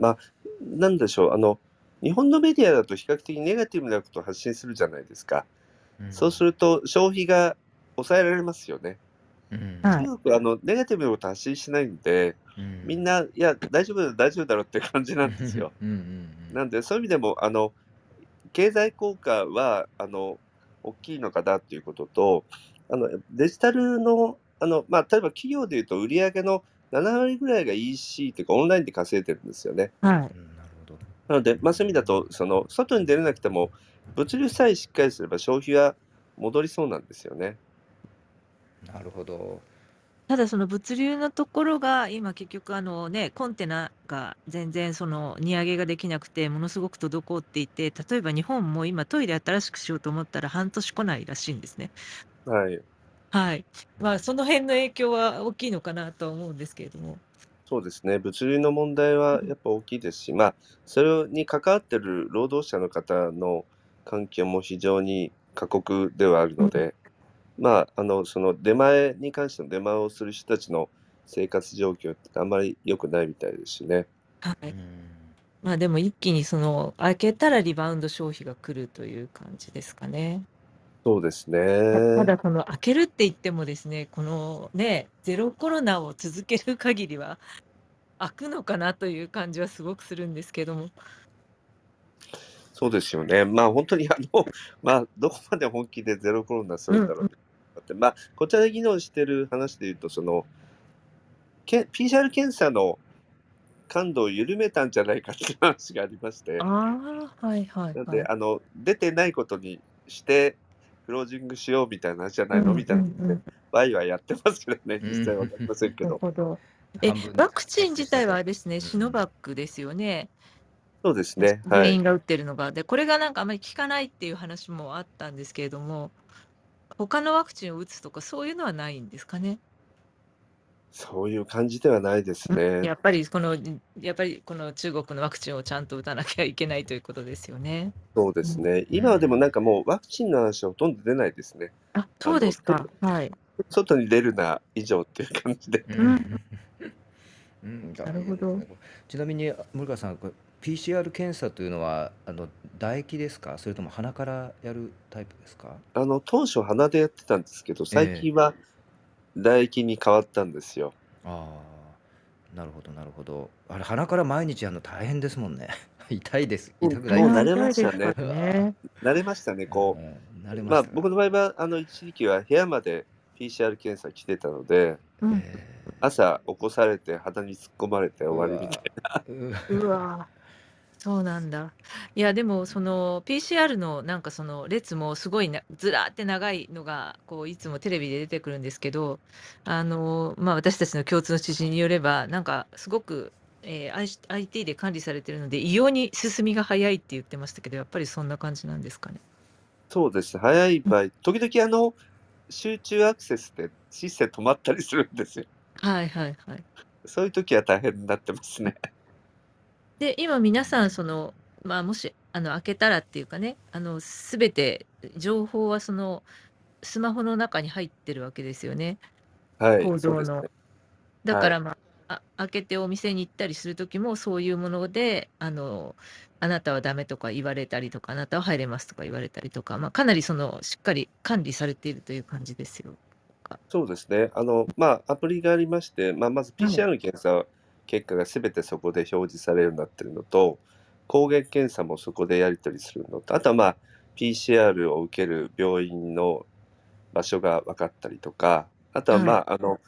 Speaker 5: まあ、なんでしょう、あの、日本のメディアだと比較的ネガティブなことを発信するじゃないですか。
Speaker 1: うん
Speaker 5: そうすると消費が抑えられますよね。
Speaker 1: うん
Speaker 4: はい
Speaker 5: 中国はあのネガティブなこと発信しないんで、
Speaker 1: うん
Speaker 5: みんな、いや、大丈夫だよ、大丈夫だろうって感じなんですよ。
Speaker 1: うんうんうん
Speaker 5: なんで、そういう意味でも、あの、経済効果は、あの、大きいのかなっていうことと、あの、デジタルの、あの、まあ、例えば企業でいうと、売上の7割ぐらいが EC というか、オンラインで稼いでるんですよね。
Speaker 4: はい
Speaker 1: うんなるほど。
Speaker 5: なので、まあ、そういう意味だと、その、外に出れなくても、物流さえしっかりすれば消費は戻りそうなんですよね。
Speaker 1: なるほど。
Speaker 4: ただその物流のところが今結局あのねコンテナが全然その荷上げができなくてものすごく滞っていて例えば日本も今トイレ新しくしようと思ったら半年来ないらしいんですね。
Speaker 5: はい。
Speaker 4: はい。まあその辺の影響は大きいのかなとは思うんですけれども。
Speaker 5: そうですね。物流の問題はやっぱ大きいですし、まあ、それに関わってる労働者の方の環境も非常に過酷ではあるので、まあ、あの、その出前に関しての出前をする人たちの生活状況ってあんまり良くないみたいですしね。
Speaker 4: はい。
Speaker 1: うん
Speaker 4: まあでも一気にその開けたらリバウンド消費が来るという感じですかね。
Speaker 5: そうです
Speaker 4: た
Speaker 5: ね
Speaker 4: た。だその開けるって言ってもですね、このね、ゼロコロナを続ける限りは開くのかなという感じはすごくするんですけども。
Speaker 5: そうですよね。まあ本当にあの、まあどこまで本気でゼロコロナするんだろうって、まあこちらで議論してる話で言うと、その、け PCR 検査の感度を緩めたんじゃないかっていう話がありまして、
Speaker 4: ああ、はいはい
Speaker 5: なんで、
Speaker 4: はい。
Speaker 5: あの、出てないことにして、クロージングしようみたいな話じゃな
Speaker 4: う
Speaker 5: いの？
Speaker 4: ん
Speaker 5: みたいな
Speaker 4: うんうん。
Speaker 5: ワイワイやってますけどね、
Speaker 1: うん
Speaker 5: 実際わかりませんけど。
Speaker 4: なるほど。え、ワクチン自体はあれですね、
Speaker 1: うん
Speaker 4: シノバックですよね。
Speaker 5: そうですね。はい。
Speaker 4: 全員が打ってるのが。で、これがなんかあまり効かないっていう話もあったんですけれども、他のワクチンを打つとかそういうのはないんですかね？
Speaker 5: そういう感じではないですね。
Speaker 4: やっぱりこの、やっぱりこの中国のワクチンをちゃんと打たなきゃいけないということですよね。
Speaker 5: そうですね。今はでもなんかもうワクチンの話はほとんど出ないですね。
Speaker 4: あ、そうですか。はい。
Speaker 5: 外に出るな以上っていう感じで。
Speaker 1: う
Speaker 4: うん
Speaker 1: んうん
Speaker 4: なるほど。
Speaker 1: ちなみに森川さん、これ PCR 検査というのはあの唾液ですか、それとも鼻からやるタイプですか？
Speaker 5: あの、当初鼻でやってたんですけど、最近は唾液に変わったんですよ。
Speaker 1: ああ、なるほど、なるほど。あれ、鼻から毎日やるの大変ですもんね。痛いです。
Speaker 5: うん
Speaker 1: 痛くない
Speaker 5: もう慣
Speaker 1: です。
Speaker 5: れましたね。慣れましたね、こう。
Speaker 1: うん慣れ
Speaker 5: まあ
Speaker 1: ました。
Speaker 5: 僕の場合は、あの、一時期は部屋まで PCR 検査来てたので、
Speaker 4: うん。
Speaker 1: え
Speaker 5: 朝起こされて鼻に突っ込まれて終わりみたい
Speaker 1: ーうわ
Speaker 4: うわそうなんだ。いや、でも、その PCR のなんかその列もすごいなずらーって長いのが、こういつもテレビで出てくるんですけど、あの、まあ、私たちの共通の知人によれば、なんかすごく、えー I- IT で管理されてるので、異様に進みが早いって言ってましたけど、やっぱりそんな感じなんですかね。
Speaker 5: そうです。早い場合、時々あの、集中アクセスでシステム止まったりするんですよ。
Speaker 4: はいはいはい。
Speaker 5: そういう時は大変になってますね。
Speaker 4: で、今皆さん、その、まあ、もし、あの、開けたらっていうかね、あの、すべて情報はその、スマホの中に入ってるわけですよね。
Speaker 5: はい。
Speaker 4: 構造の
Speaker 5: ね。
Speaker 4: だから、まあ、あ開けてお店に行ったりするときも、そういうもので、あの、あなたはダメとか言われたりとか、あなたは入れますとか言われたりとか、まあ、かなりその、しっかり管理されているという感じですよ。
Speaker 5: そうですね。あの、まあ、アプリがありまして、まあ、まず
Speaker 4: はい
Speaker 5: PCR の検査結果がすべてそこで表示されるようになってるのと、抗原検査もそこでやり取りするのと、あとはまあ、PCR を受ける病院の場所が分かったりとか、あとはまあ、あの、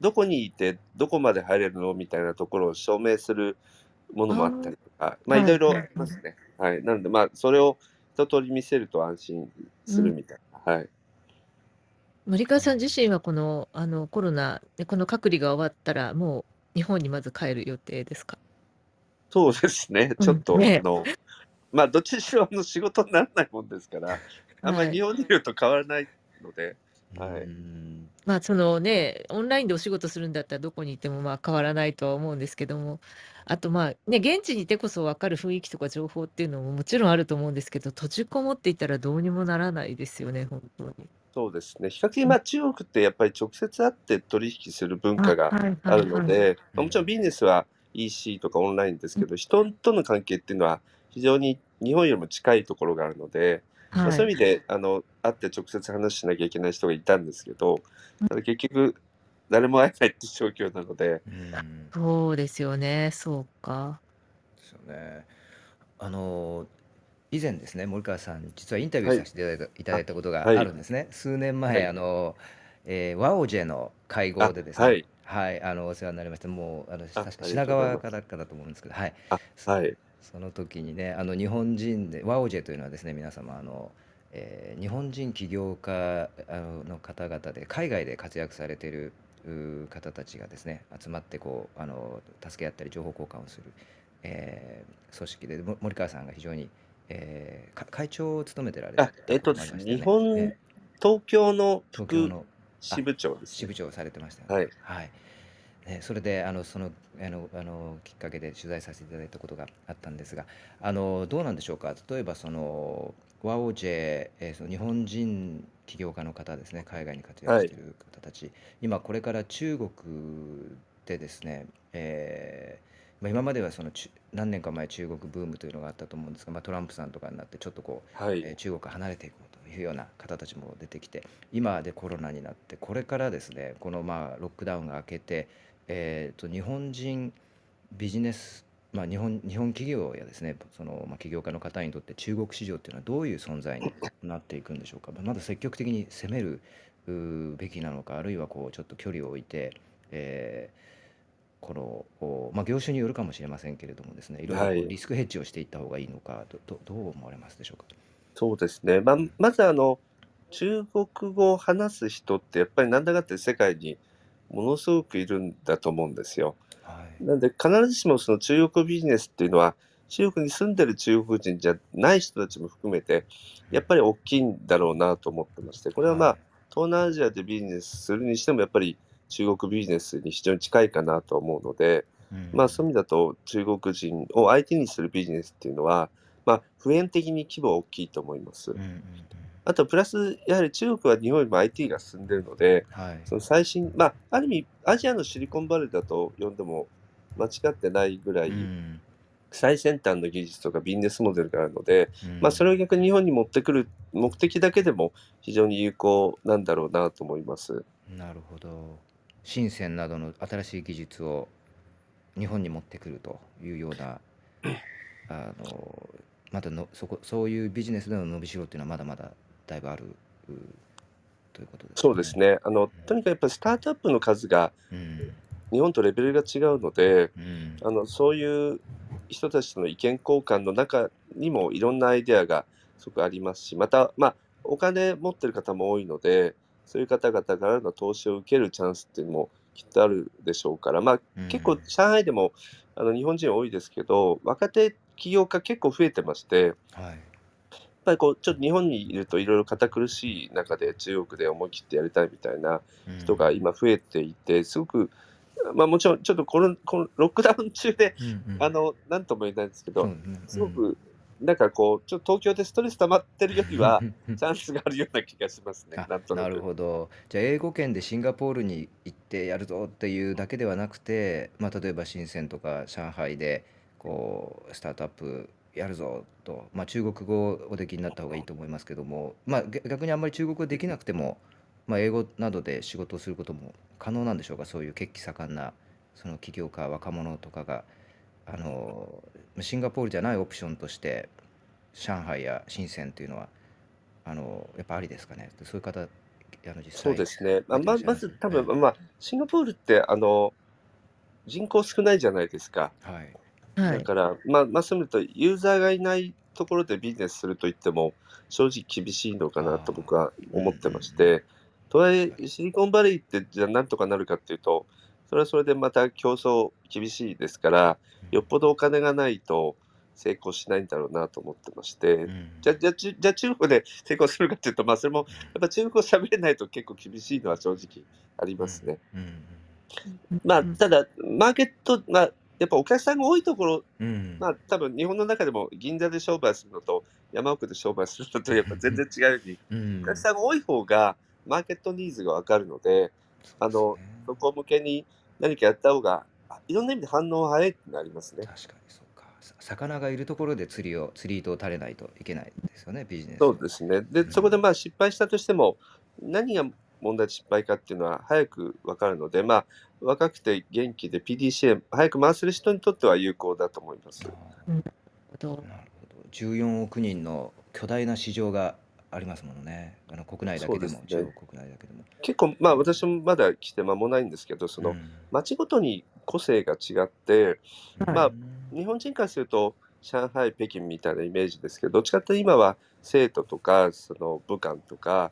Speaker 5: どこにいて、どこまで入れるのみたいなところを証明するものもあったりとか、まあ、
Speaker 4: はい
Speaker 5: いろいろありますね。はい。なので、まあ、それを一通り見せると安心するみたいな。はい。
Speaker 4: 森川さん自身はこの、あの、コロナ、でこの隔離が終わったら、もう日本にまず帰る予定ですか？
Speaker 5: そうですね。ちょっと、
Speaker 4: うんね。
Speaker 5: あの、まあ、どっちにしろあの仕事にならないもんですから、あんまり日本にいると変わらないので、はい。
Speaker 1: うん。
Speaker 4: まあそのね、オンラインでお仕事するんだったらどこにいてもまあ変わらないとは思うんですけども、あとまあね、現地にいてこそ分かる雰囲気とか情報っていうのももちろんあると思うんですけど、閉じこもっていたらどうにもならないですよね、本当に。
Speaker 5: そうですね。比較的、まあ、中国ってやっぱり直接会って取引する文化が
Speaker 4: はい
Speaker 5: あるので、
Speaker 1: い
Speaker 5: まあもちろんビジネスは EC とかオンラインですけど、人との関係っていうのは非常に日本よりも近いところがあるので、まあ、
Speaker 4: はい
Speaker 5: そういう意味であの会って直接話しなきゃいけない人がいたんですけど、ただ結局誰も会えないって状況なので、
Speaker 1: うん。
Speaker 4: そうですよね、そうか。
Speaker 1: ですよね。あの以前ですね森川さんに実はインタビューさせていただいた,、い、ただいたことがあ
Speaker 5: はい
Speaker 1: るんですね。数年前、
Speaker 5: はい。
Speaker 1: あの、えーワオジェの会合でですね、
Speaker 5: あ
Speaker 1: はい、
Speaker 5: はい
Speaker 1: あのお世話になりまして、もうあの確か品川からかだと思うんですけど、はい、
Speaker 5: あはい、
Speaker 1: その時にね、あの日本人で、ワオジェというのはですね、皆様、あの、えー日本人起業家あのの方々で、海外で活躍されている方たちがですね、集まってこうあの助け合ったり、情報交換をする、えー組織で、も森川さんが非常に、えーか会長を務めてられて
Speaker 5: あえっと
Speaker 1: たこともありましたよね
Speaker 5: 日本
Speaker 1: え
Speaker 5: 東京の
Speaker 1: ー東京
Speaker 5: 副
Speaker 1: の
Speaker 5: 支部長ですね、
Speaker 1: 支部長をされてました。よね。
Speaker 5: はい。
Speaker 1: はい。ね、それであのそのあのあのきっかけで取材させていただいたことがあったんですがあのどうなんでしょうか？例えばそのワオジェ、えーその日本人起業家の方ですね。海外に活躍している方たち、今これから中国でですね、えーまあ、今まではその中何年か前中国ブームというのがあったと思うんですが、まあ、トランプさんとかになってちょっとこう
Speaker 5: はい、
Speaker 1: えー中国から離れていこうというような方たちも出てきて今でコロナになってこれからですねこのまあロックダウンが明けて、えー、と日本人ビジネス、まあ、日本日本企業やですねその、まあ、起業家の方にとって中国市場っていうのはどういう存在になっていくんでしょうか。まだ積極的に攻めるべきなのかあるいはこうちょっと距離を置いて、えーこの、まあ、業種によるかもしれませんけれどもですね、いろいろリスクヘッジをしていった方がいいのか、どどどう思われますでしょうか？
Speaker 5: そうですね。ままずあの、中国語を話す人ってやっぱりなんだかって世界にものすごくいるんだと思うんですよ。はい。なんで必ずしもその中国ビジネスっていうのは、中国に住んでる中国人じゃない人たちも含めて、やっぱり大きいんだろうなと思ってまして、これはまあ、東南アジアでビジネスするにしてもやっぱり中国ビジネスに非常に近いかなと思うので、うん、まあそういう意味だと中国人を相手にするビジネスっていうのは、まあ普遍的に規模は大きいと思います。うんうんうん、あとプラス、やはり中国は日本よりも IT が進んでるので、はい、その最新、まあある意味アジアのシリコンバレーだと呼んでも間違ってないぐらい、うん最先端の技術とかビジネスモデルがあるので、うん、まあ、それを逆に日本に持ってくる目的だけでも非常に有効なんだろうなと思います。
Speaker 1: なるほど。深センなどの新しい技術を日本に持ってくるというような あのまだのそこそういうビジネスでの伸びしろっていうのはまだまだだいぶあるということです
Speaker 5: そうですね。あの、とにかくやっぱりスタートアップの数が日本とレベルが違うので、うん、あのそういう人たちとの意見交換の中にもいろんなアイデアがすごくありますし、また、まあ、お金持ってる方も多いので、そういう方々からの投資を受けるチャンスっていうのもきっとあるでしょうから、まあ、結構上海でもあの日本人多いですけど、若手起業家結構増えてまして、はい、やっぱりこうちょっと日本にいるといろいろ堅苦しい中で中国で思い切ってやりたいみたいな人が今増えていて、すごく、まあ、もちろんちょっとこのこのロックダウン中で、うんうん、あのなんとも言えないんですけど、うんうん、すごくなんかこう、ちょっと東京でストレス溜まってるよりは、チャンスがあるような気がしますね、なんと
Speaker 1: ななるほど。じゃあ英語圏でシンガポールに行ってやるぞっていうだけではなくて、まあ、例えば深センとか上海でこうスタートアップやるぞと、まあ、中国語をおできになった方がいいと思いますけども、まあ、逆にあんまり中国語できなくても、まあ、英語などで仕事をすることも可能なんでしょうか？そういう血気盛んなその起業家若者とかがあのシンガポールじゃないオプションとして上海や深センっていうのはあのやっぱありですかね？そういう方あ
Speaker 5: の実際そうですね、まあ、ままず多分、まあ、シンガポールってあの人口少ないじゃないですか。はい、だから、まあ、まあ、そういうとユーザーがいないところでビジネスすると言っても正直厳しいのかなと僕は思ってまして、とはいえシリコンバレーってじゃあなんとかなるかっていうとそれはそれでまた競争厳しいですから、よっぽどお金がないと成功しないんだろうなと思ってまして、うん、じゃじゃじゃ中国で 成功するかっていうと、まあ、それもやっぱ中国語喋れないと結構厳しいのは正直ありますね。うん。うん、まあ、ただ、マーケット、まあ、やっぱお客さんが多いところ、まあ多分日本の中でも銀座で商売するのと山奥で商売するのとやっぱ全然違うように、お客さんが多い方がマーケットニーズが分かるので、あのそこ向けに何かやった方が、いろんな意味で反応早いってなりますね。
Speaker 1: 確かにそうか。魚がいるところで釣りを、釣り糸を垂れないといけないですよね、ビジネス。
Speaker 5: そうですね。で、うん、そこでまあ失敗したとしても、何が問題で失敗かっていうのは早く分かるので、まあ、若くて元気で PDCA 早く回せる人にとっては有効だと思います。なる
Speaker 1: ほど。14億人の巨大な市場がありますもんね。あの国内だけでも、ね、中国国内だけでも。
Speaker 5: 結構、まあ私もまだ来て間もないんですけど、その、町ごとに個性が違って、まあ日本人からすると上海、北京みたいなイメージですけど、どっちかっていうと今は生徒とか、その武漢とか、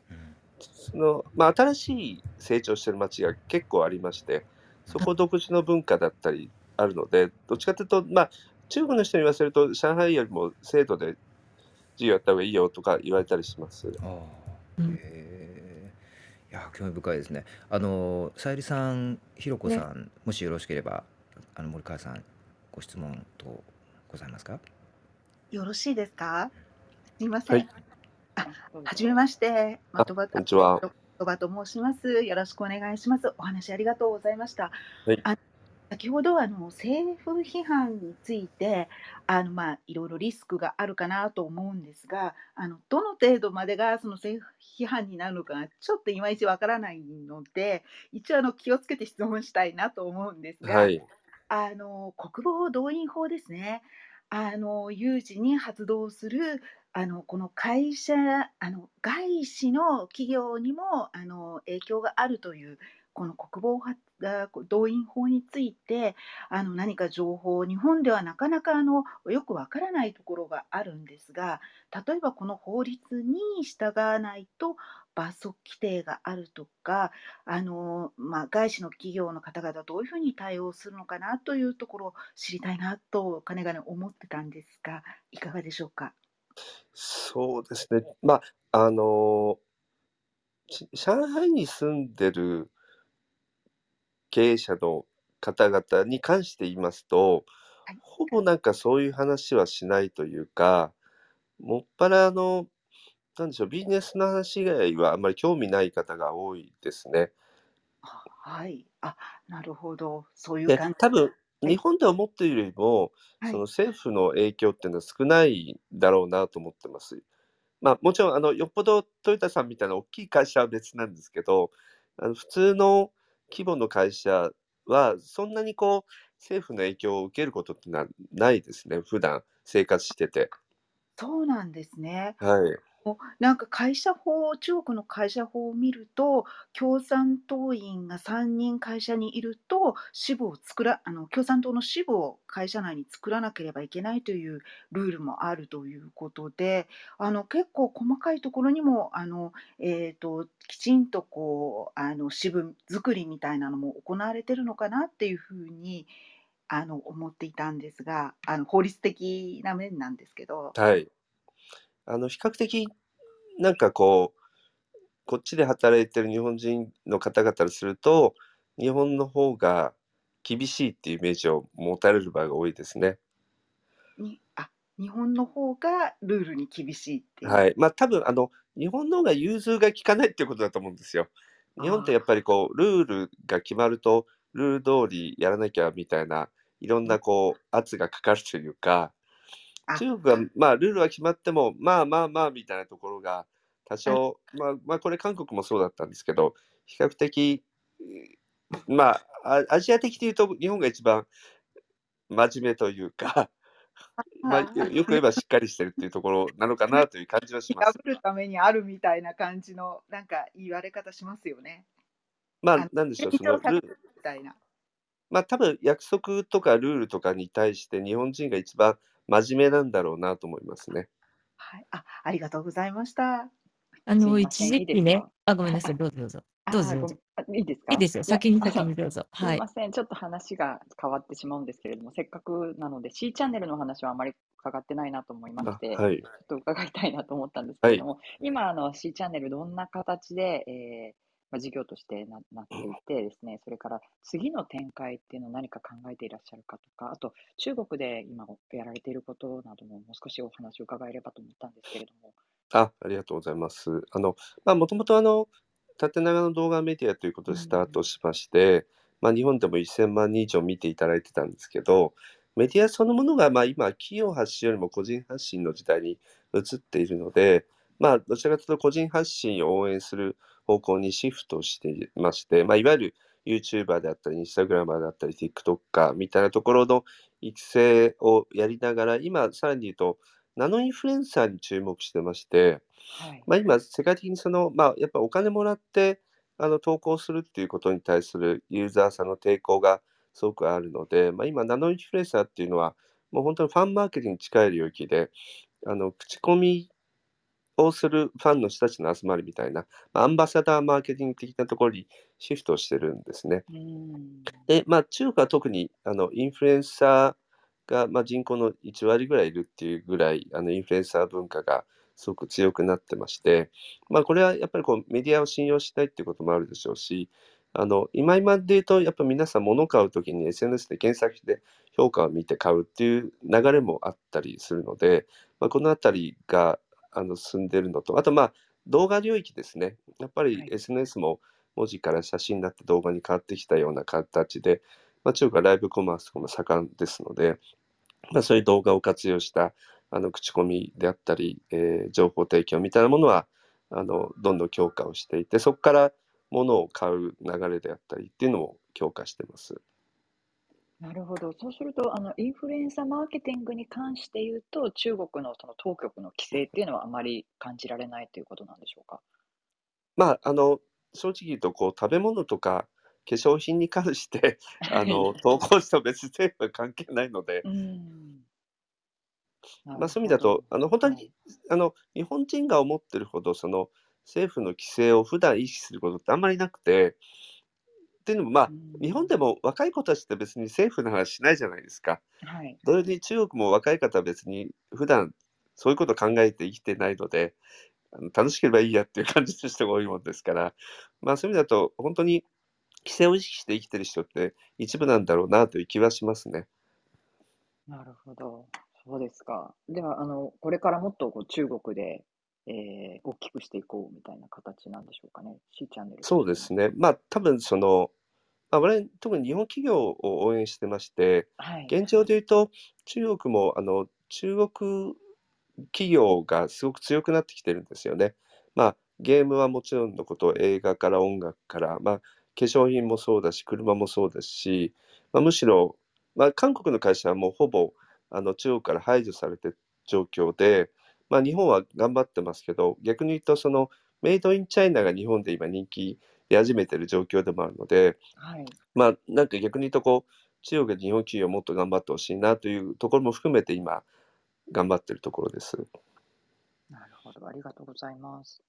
Speaker 5: そのまあ、新しい成長してる町が結構ありまして、そこ独自の文化だったりあるので、どっちかというと、まあ、中国の人に言わせると、上海よりも制度で授業やった方がいいよとか言われたりします。ああ、
Speaker 1: へいや、興味深いですね。あの、さゆりさん、ひろこさん、もしよろしければ、あの森川さん、ご質問とございますか？
Speaker 3: よろしいですか？すみません。はい。あ、はじめまして、
Speaker 5: まとばこんにちは。
Speaker 3: とばと申します。よろしくお願いします。お話ありがとうございました。はい。あ先ほどあの政府批判についてあの、まあ、いろいろリスクがあるかなと思うんですがあのどの程度までがその政府批判になるのかちょっといまいちわからないので一応あの気をつけて質問したいなと思うんですが、はい、あの国防動員法ですね。あの有事に発動するあのこの会社あの外資の企業にもあの影響があるというこの国防動員法についてあの何か情報日本ではなかなかあのよくわからないところがあるんですが例えばこの法律に従わないと罰則規定があるとかあの、まあ、外資の企業の方々どういうふうに対応するのかなというところを知りたいなとかねがね思ってたんですがいかがでしょうか？
Speaker 5: そうですね。まあ、あの、上海に住んでる経営者の方々に関して言いますと、
Speaker 3: はい。
Speaker 5: ほぼなんかそういう話はしないというか、もっぱらあの、なんでしょう、ビジネスの話以外はあんまり興味ない方が多いですね。
Speaker 3: はい。あ、なるほど。そういう
Speaker 5: で、
Speaker 3: 感じ。
Speaker 5: 多分
Speaker 3: はい。
Speaker 5: 日本で思っているよりも、
Speaker 3: はい。
Speaker 5: その政府の影響っていうのは少ないだろうなと思ってます。まあ、もちろんあのよっぽどトヨタさんみたいな大きい会社は別なんですけど、あの普通の規模の会社はそんなにこう政府の影響を受けることってのはないですね、普段生活してて。
Speaker 3: そうなんですね。
Speaker 5: はい。
Speaker 3: なんか会社法中国の会社法を見ると、共産党員が3人会社にいると、支部を作らあの共産党の支部を会社内に作らなければいけないというルールもあるということで、あの結構細かいところにもあの、えーと、きちんとこうあの支部作りみたいなのも行われてるのかなっていうふうにあの思っていたんですが、あの法律的な面なんですけど。
Speaker 5: はい。あの比較的なんかこうこっちで働いてる日本人の方々にすると日本の方が厳しいっていうイメージを持たれる場合が多いですね。
Speaker 3: にあ日本の方がルールに厳しいっていう。
Speaker 5: はい。まあ多分あの日本の方が融通が利かないっていうことだと思うんですよ。日本ってやっぱりこうルールが決まるとルール通りやらなきゃみたいないろんなこう圧がかかるというか中国はまあルールは決まってもまあまあまあみたいなところが多少まあまあこれ韓国もそうだったんですけど比較的まあアジア的に言うと日本が一番真面目というかまあ、よく言えばしっかりしてるっていうところなのかなという感じはします。
Speaker 3: 破るためにあるみたいな感じのなんか言われ方しますよね。
Speaker 5: まあ、なんでしょう、そのルール。
Speaker 3: みたいな。
Speaker 5: まあ、多分約束とかルールとかに対して日本人が一番真面目なんだろうなと思いますね。
Speaker 3: はい、あ、ありがとうございました。
Speaker 4: あの、一時期ね、あ、ごめんなさい、どうぞどうぞ。どうぞどうぞ。
Speaker 6: いいですか？
Speaker 4: いいですよ。先に先にどうぞ。
Speaker 6: すみません、ちょっと話が変わってしまうんですけれども、せっかくなので C チャンネルの話はあまり伺ってないなと思いまして、はい、ちょっと伺いたいなと思ったんですけれども、はい、今あの C チャンネルどんな形で、えーまあ、事業としてななっていてですね、それから次の展開っていうのを何か考えていらっしゃるかとか、あと中国で今やられていることなどももう少しお話を伺えればと思ったんですけれども。
Speaker 5: あありがとうございます。あの、まあ、もともとあの、縦長の動画メディアということでスタートしまして、まあ、日本でも1000万人以上見ていただいてたんですけど、メディアそのものがまあ今、企業発信よりも個人発信の時代に移っているので、まあ、どちらかというと個人発信を応援する方向にシフトしていまして、まあ、いわゆる YouTuber であったり、Instagramer であったり、TikToker みたいなところの育成をやりながら、今、さらに言うと、ナノインフルエンサーに注目してまして、はい、まあ、今、世界的にその、まあ、やっぱお金もらってあの投稿するっていうことに対するユーザーさんの抵抗がすごくあるので、まあ、今、ナノインフルエンサーっていうのは、もう本当にファンマーケティングに近い領域で、あの口コミをするファンの人たちの集まりみたいな、アンバサダーマーケティング的なところにシフトしてるんですね。で、まあ、中国は特にあのインフルエンサーが、まあ、人口の1割ぐらいいるっていうぐらい、あのインフルエンサー文化がすごく強くなってまして、まあ、これはやっぱりこうメディアを信用したいっていうこともあるでしょうし、あの今今で言うと、やっぱ皆さん物を買うときに SNS で検索して評価を見て買うっていう流れもあったりするので、まあ、このあたりがあの進んでるのと、あとまあ動画領域ですね。やっぱり SNS も文字から写真になって動画に変わってきたような形で、まあ、中国はライブコマースとかも盛んですので、まあ、そういう動画を活用したあの口コミであったり、えー、情報提供みたいなものはあのどんどん強化をしていて、そこから物を買う流れであったりっていうのを強化してます。
Speaker 6: なるほど。そうすると、あの、インフルエンサーマーケティングに関して言うと、中国のその当局の規制っていうのはあまり感じられないということなんでしょうか？
Speaker 5: まあ、あの、正直言うと、こう、食べ物とか、粧品に関して あの投稿しても別に政府は関係ないので、まあ、そういう意味だと、あの本当に、あの日本人が思ってるほどその政府の規制を普段意識することってあんまりなくて、っていうのも、まあ、日本でも若い子たちって別に政府の話しないじゃないですか。
Speaker 6: はい。
Speaker 5: 同様に中国も若い方は別に普段そういうことを考えて生きてないので、あの楽しければいいやっていう感じの人が多いもんですから、まあそういう意味だと、本当に規制を意識して生きてる人って一部なんだろうなという気はしますね。
Speaker 6: なるほど。そうですか。では、あの、これからもっとこう中国で、えー大きくしていこうみたいな形なんでしょうかね。C チャンネル
Speaker 5: そうですね。まあ多分その、まあ、我々特に日本企業を応援してまして、
Speaker 6: はい。
Speaker 5: 現状で言うと中国もあの中国企業がすごく強くなってきてるんですよね。まあゲームはもちろんのこと、映画から音楽から、まあ、化粧品もそうだし、車もそうですし、まあ、むしろ、まあ、韓国の会社はもうほぼあの中国から排除されてる状況で、まあ、日本は頑張ってますけど、逆に言うと、そのメイドインチャイナが日本で今人気出始めてる状況でもあるので、
Speaker 6: はい。
Speaker 5: まあ、なんか逆に言うとこう、中国で日本企業もっと頑張ってほしいなというところも含めて今、頑張ってるところです。
Speaker 6: なるほど、ありがとうございます。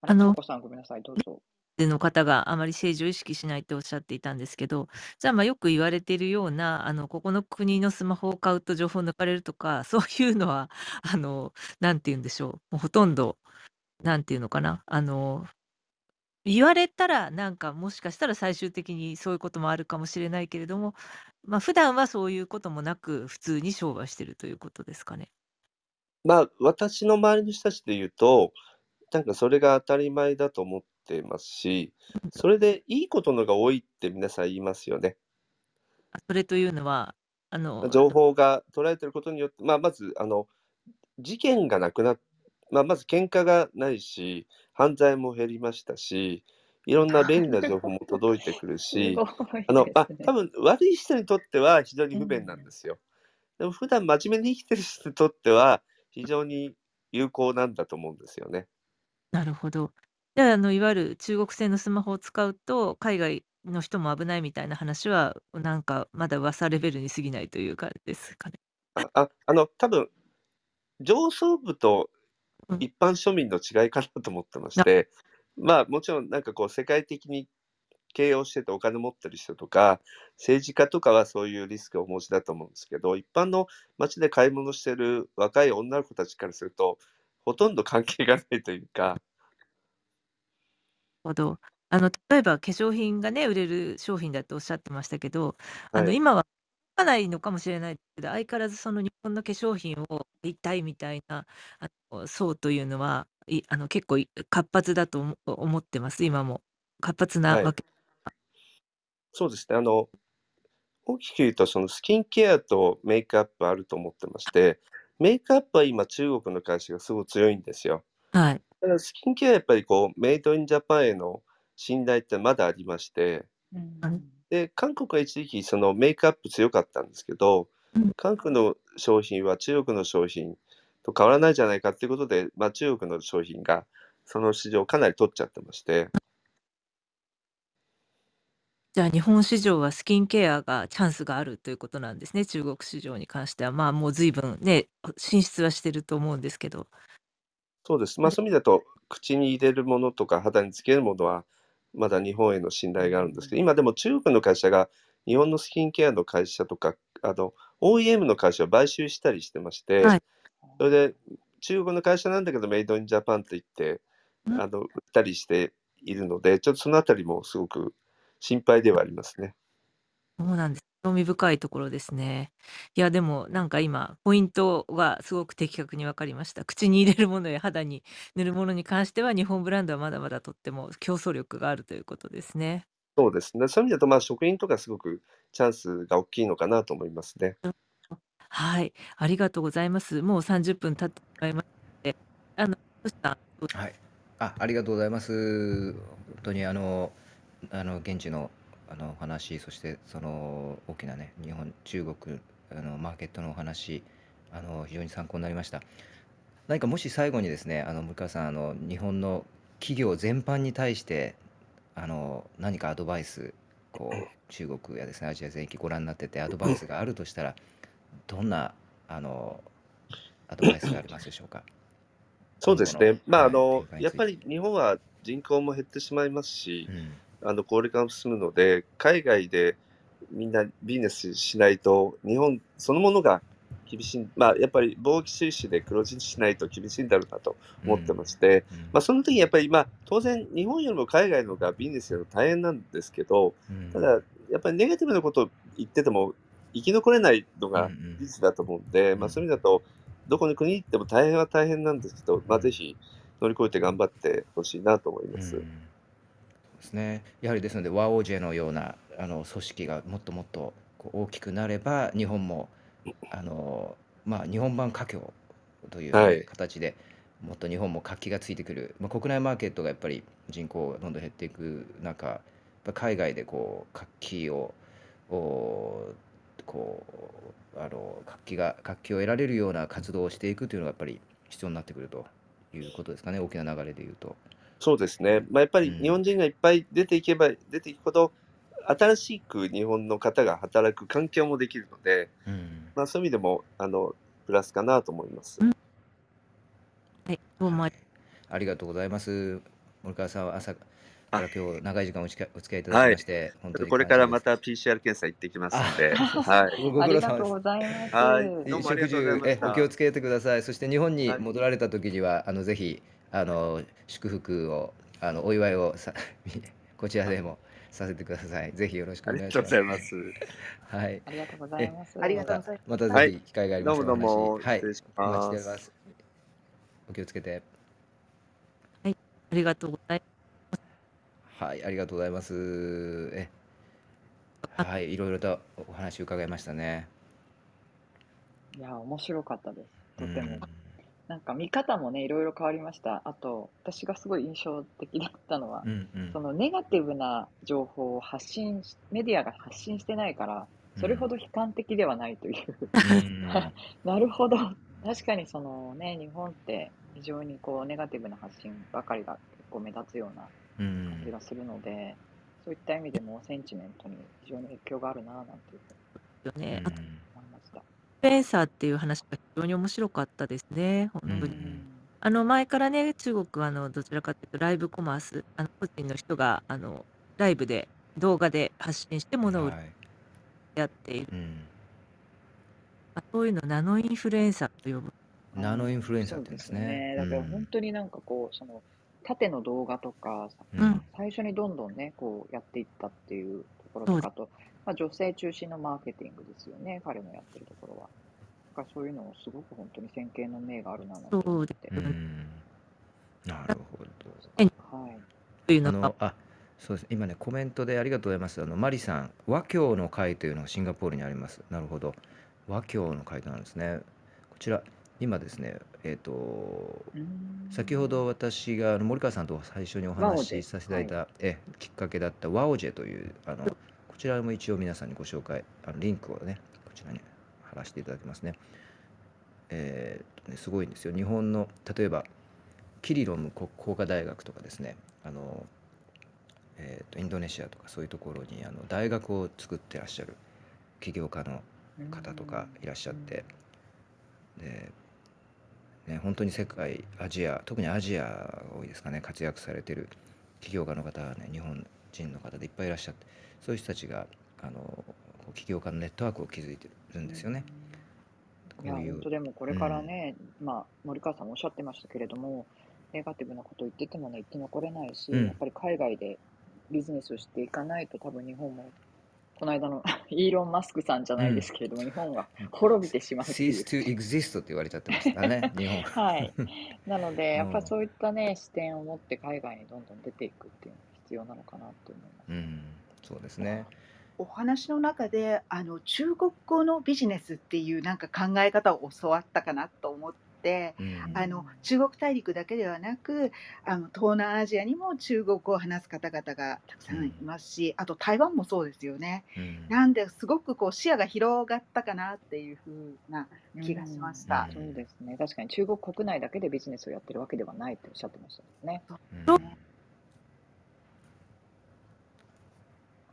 Speaker 4: あの、
Speaker 6: さん、ごめんなさい、どうぞ。
Speaker 4: での方があまり政治を意識しないっておっしゃっていたんですけど、じゃあ、ま、よく言われているような、あの、ここの国のスマホを買うと情報抜かれるとか、そういうのは、あの、なんて言うんでしょう、もうほとんど、なんていうのかな、あの、言われたら、なんか、もしかしたら最終的にそういうこともあるかもしれないけれども、ま、普段はそういうこともなく、普通に商売してるということですかね？
Speaker 5: まあ、私の周りの人たちで言うと、なんかそれが当たり前だと思ってますし、それでいいことのが多いって皆さん言いますよね。
Speaker 4: あ、それというのは、あの、
Speaker 5: 情報が捉えてることによって、まあ、まず、あの、事件がなくなまあ、まず喧嘩がないし、犯罪も減りましたし、いろんな便利な情報も届いてくるし、あの、あ、多分悪い人にとっては非常に不便なんですよ。でも普段真面目に生きてる人にとっては、非常に有効なんだと思うんですよね。
Speaker 4: なるほど。じゃあ、あの、いわゆる中国製のスマホを使うと、海外の人も危ないみたいな話は、なんかまだ噂レベルに過ぎないという感じですかね。
Speaker 5: ああ、あの、多分上層部と一般庶民の違いかなと思ってまして、まあ、もちろんなんかこう世界的に経営をしててお金持ってる人とか、政治家とかはそういうリスクをお持ちだと思うんですけど、一般の街で買い物してる若い女の子たちからすると、ほとんど関係がないというか。
Speaker 4: ほど。あの、例えば化粧品がね、売れる商品だとおっしゃってましたけど、あの、
Speaker 5: はい。
Speaker 4: 今はかないのかもしれないけど、相変わらずその日本の化粧品を売りたいみたいな、あの、層というのは、いあの、結構活発だとおも思ってます、今も。活発な
Speaker 5: はい。
Speaker 4: わけ
Speaker 5: そうですね。あの、大きく言うと、そのスキンケアとメイクアップあると思ってまして、メイクアップは今中国の会社がすごい強いんですよ。
Speaker 4: はい。
Speaker 5: ただスキンケアはやっぱりこう、メイドインジャパンへの信頼ってまだありまして
Speaker 6: うん。
Speaker 5: で、韓国は一時期そのメイクアップ強かったんですけど、
Speaker 4: うん。
Speaker 5: 韓国の商品は中国の商品と変わらないじゃないかっていうことで、ま、中国の商品がその市場をかなり取っちゃってまして
Speaker 4: じゃあ、日本市場はスキンケアがチャンスがあるということなんですね、中国市場に関しては。まあ、もう随分ね、進出はしてると思うんですけど。
Speaker 5: そうです。ま、そういう意味だと、口に入れるものとか肌につけるものは、まだ日本への信頼があるんですけど、今でも中国の会社が日本のスキンケアの会社とか、あの、OEM の会社を買収したりしてまし
Speaker 4: は
Speaker 5: て、
Speaker 4: い。
Speaker 5: それで中国の会社なんだけどメイドインジャパンって言って、
Speaker 4: うん。
Speaker 5: あの、売ったりしているので、ちょっとそのあたりもすごく心配ではありますね。
Speaker 4: そうなんです。興味深いところですね。いや、でもなんか今、ポイントがすごく的確に分かりました。口に入れるものや肌に塗るものに関しては、日本ブランドはまだまだとっても競争力があるということですね。
Speaker 5: そうですね。そういう意味だと、ま、食品とかすごくチャンスが大きいのかなと思いますね。
Speaker 4: うん、はい、ありがとうございます。もう30分経ってしまいまして、あの、
Speaker 1: はい。あ、ありがとうございます。本当にあのあの現地のあの話、そしてその大きなね、日本、中国あのマーケットのお話、あの非常に参考になりました。何かもし最後にですね、あの向川さん、あの日本の企業全般に対して、あの何かアドバイスこう中国やですねアジア全域ご覧になっててアドバイスがあるとしたらどんなあのアドバイスがありますでしょうか？
Speaker 5: そうですね、まああのやっぱり日本は人口も減ってしまいますし、うん、あの高齢化も進むので海外でみんなビジネスしないと日本そのものが厳しい、まあ、やっぱり貿易収支で黒字にしないと厳しいんだろうなと思ってまして、うん。うん、まあ、その時にやっぱり、まあ、当然、日本よりも海外の方がビジネスよりも大変なんですけど、ただ、やっぱりネガティブなことを言ってても、生き残れないのが事実だと思うんで、まあ、そういう意味だと、どこの国に行っても大変は大変なんですけど、まあ、ぜひ乗り越えて頑張ってほしいなと思います。そう
Speaker 1: ですね、やはりですので、ワオジェのようなあの組織がもっともっとこう大きくなれば、日本もあのまあ、日本版華僑という形で、もっと日本も活気がついてくる、まあ、国内マーケットがやっぱり人口がどんどん減っていく中、やっぱ海外でこう活気をこうあの活気が活気を得られるような活動をしていくというのがやっぱり必要になってくるということですかね、大きな流れでいうと。
Speaker 5: そうですね、まあ、やっぱり日本人がいっぱい出ていけば出ていくほど、新しく日本の方が働く環境もできるので、うん、まあ、そういう意味でもあのプラスかなと思います。
Speaker 4: はい、どうも。
Speaker 1: ありがとうございます。森川さんは朝から今日長い時間お付き合いいただきまして、はい、
Speaker 5: 本当にこれからまた PCR 検査行ってきますので、
Speaker 6: はい、ご苦労様です。はい、
Speaker 1: どうもありがとうございましお気をつけてください。そして日本に戻られた時には、はい、あのぜひあの祝福をあのお祝いをさ こちらでも。させてください。ぜひよろしくお願いします。ありがとうございます。はい。
Speaker 6: ありがとうございます。
Speaker 3: ありがとうございます。
Speaker 1: またぜひ機会がありましたら、
Speaker 5: どうもどうも。
Speaker 1: はい。お待ちしております。お気をつけて。
Speaker 4: はい。ありがとうございます。
Speaker 1: はい、ありがとうございます。え。はい、いろいろとお話伺いましたね。
Speaker 6: いや、面白かったです。とても。なんか見方もね、いろいろ変わりました。あと、私がすごい印象的だったのは、うんうん。そのネガティブな情報を発信し、メディアが発信してないから、それほど悲観的ではないという。なるほど。確かにそのね、日本って非常にこうネガティブな発信ばかりが結構目立つような感じがするので、そういった意味でもセンチメントに非常に影響があるななんていうふうに思いました。
Speaker 4: フェンサーっていう話が非常に面白かったですね、本当に。あの前からね、中国はあのどちらかというとライブコマース、あの個人の人があのライブで動画で発信して物を売るやっている。うん。あ、そういうのナノインフルエンサーと呼ぶ。
Speaker 1: ナノインフルエンサーって言うんですね。
Speaker 6: だから本当になんかこう、その縦の動画とか、うん。最初にどんどんね、こうやっていったっていうところとかと、まあ、女性中心のマーケティングですよね、彼のやってるところは。だからそういうのをすごく本当に先見の明があるなと思って。
Speaker 1: なるほど。はい。というのが。あそうです今ね、コメントでありがとうございます。あのマリさん、和教の会というのがシンガポールにあります。なるほど。和教の会なんですね。こちら、今ですね、えっ、ー、と、先ほど私が森川さんと最初にお話しさせていただいた、はい、えきっかけだったワオジェというあのこちらも一応皆さんにご紹介、あのリンクをね、こちらに貼らせていただきますね。えー、ね、すごいんですよ。日本の、例えば、キリロム工科大学とかですね、あの、えーと、インドネシアとかそういうところにあの大学を作ってらっしゃる起業家の方とかいらっしゃって、で、ね、本当に世界、アジア、特にアジアが多いですかね、活躍されてる起業家の方はね、日本人の方でいっぱいいらっしゃって、そういう人たちがあの起業家のネットワークを築いてるんですよね。
Speaker 6: いや、本当でもこれからね、うん、まあ、森川さんもおっしゃってましたけれども、ネガティブなことを言っててもね、生き残れないし、うん、やっぱり海外でビジネスをしていかないと、多分日本も、この間の イーロン・マスクさんじゃないですけれども、うん、日本が滅びてしまうう。
Speaker 1: cease to exist って言われちゃってましたね、日本。
Speaker 6: はい。なので、やっぱりそういったね、視点を持って海外にどんどん出ていくっていうのが必要なのかなと思います。
Speaker 1: うんそうですね。
Speaker 3: お話の中であの中国語のビジネスっていうなんか考え方を教わったかなと思って、うん、あの中国大陸だけではなくあの東南アジアにも中国語を話す方々がたくさんいますし、うん、あと台湾もそうですよね、うん、なんですごくこう視野が広がったかなっていうふうな気がしました、
Speaker 6: そうですね。確かに中国国内だけでビジネスをやってるわけではないっておっしゃってましたね。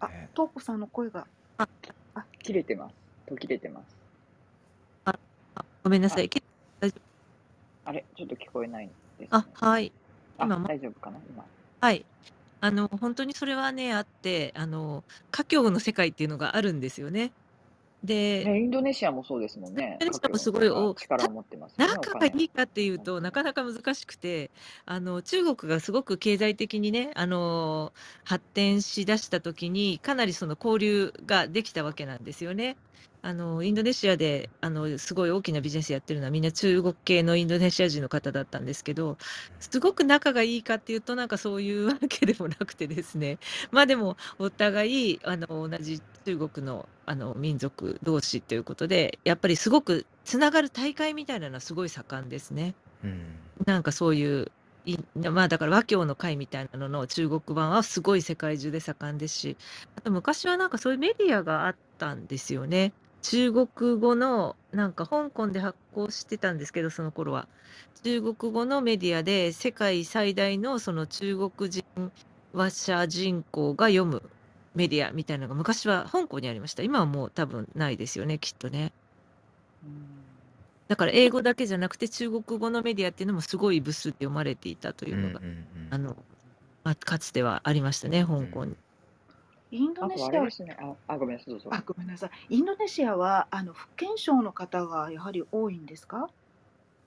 Speaker 3: あ、トーコさんの声が。
Speaker 6: あ、あ、切れてます。途切れてます。
Speaker 4: あ、あごめんなさい。
Speaker 6: 大丈夫あれ、ちょっと聞こえないです、ね、
Speaker 4: あ、はい。
Speaker 6: 今大丈夫かな？今。
Speaker 4: はい。あの、本当にそれはね、あって、あの、華僑の世界っていうのがあるんですよね。で、
Speaker 6: ね、インドネシアもそうですもんね。
Speaker 4: インドネシアもすごいお
Speaker 6: 力を持ってます
Speaker 4: ね。仲がいいかっていうと、なかなか難しくて、あの中国がすごく経済的にね、あの発展しだした時に、かなりその交流ができたわけなんですよね。あのインドネシアであのすごい大きなビジネスやってるのはみんな中国系のインドネシア人の方だったんですけどすごく仲がいいかっていうとなんかそういうわけでもなくてですねまあでもお互いあの同じ中国のあの民族同士ということでやっぱりすごくつながる大会みたいなのはすごい盛んですね。うん、なんかそういういまあだから和教の会みたいなのの中国版はすごい世界中で盛んですしあと昔はなんかそういうメディアがあったんですよね。中国語の、なんか香港で発行してたんですけど、その頃は。中国語のメディアで、世界最大のその中国人話者人口が読むメディアみたいなのが昔は香港にありました。今はもう多分ないですよね、きっとね。だから英語だけじゃなくて中国語のメディアっていうのもすごい部数で読まれていたというのが、あの、まあ、かつてはありましたね、香港に。
Speaker 3: インドネシア、
Speaker 6: ね、ああごめんなさい、どうぞ。
Speaker 3: あ、ごめんなさい。インドネシアは、あの、福建省の方がやはり多いんですか？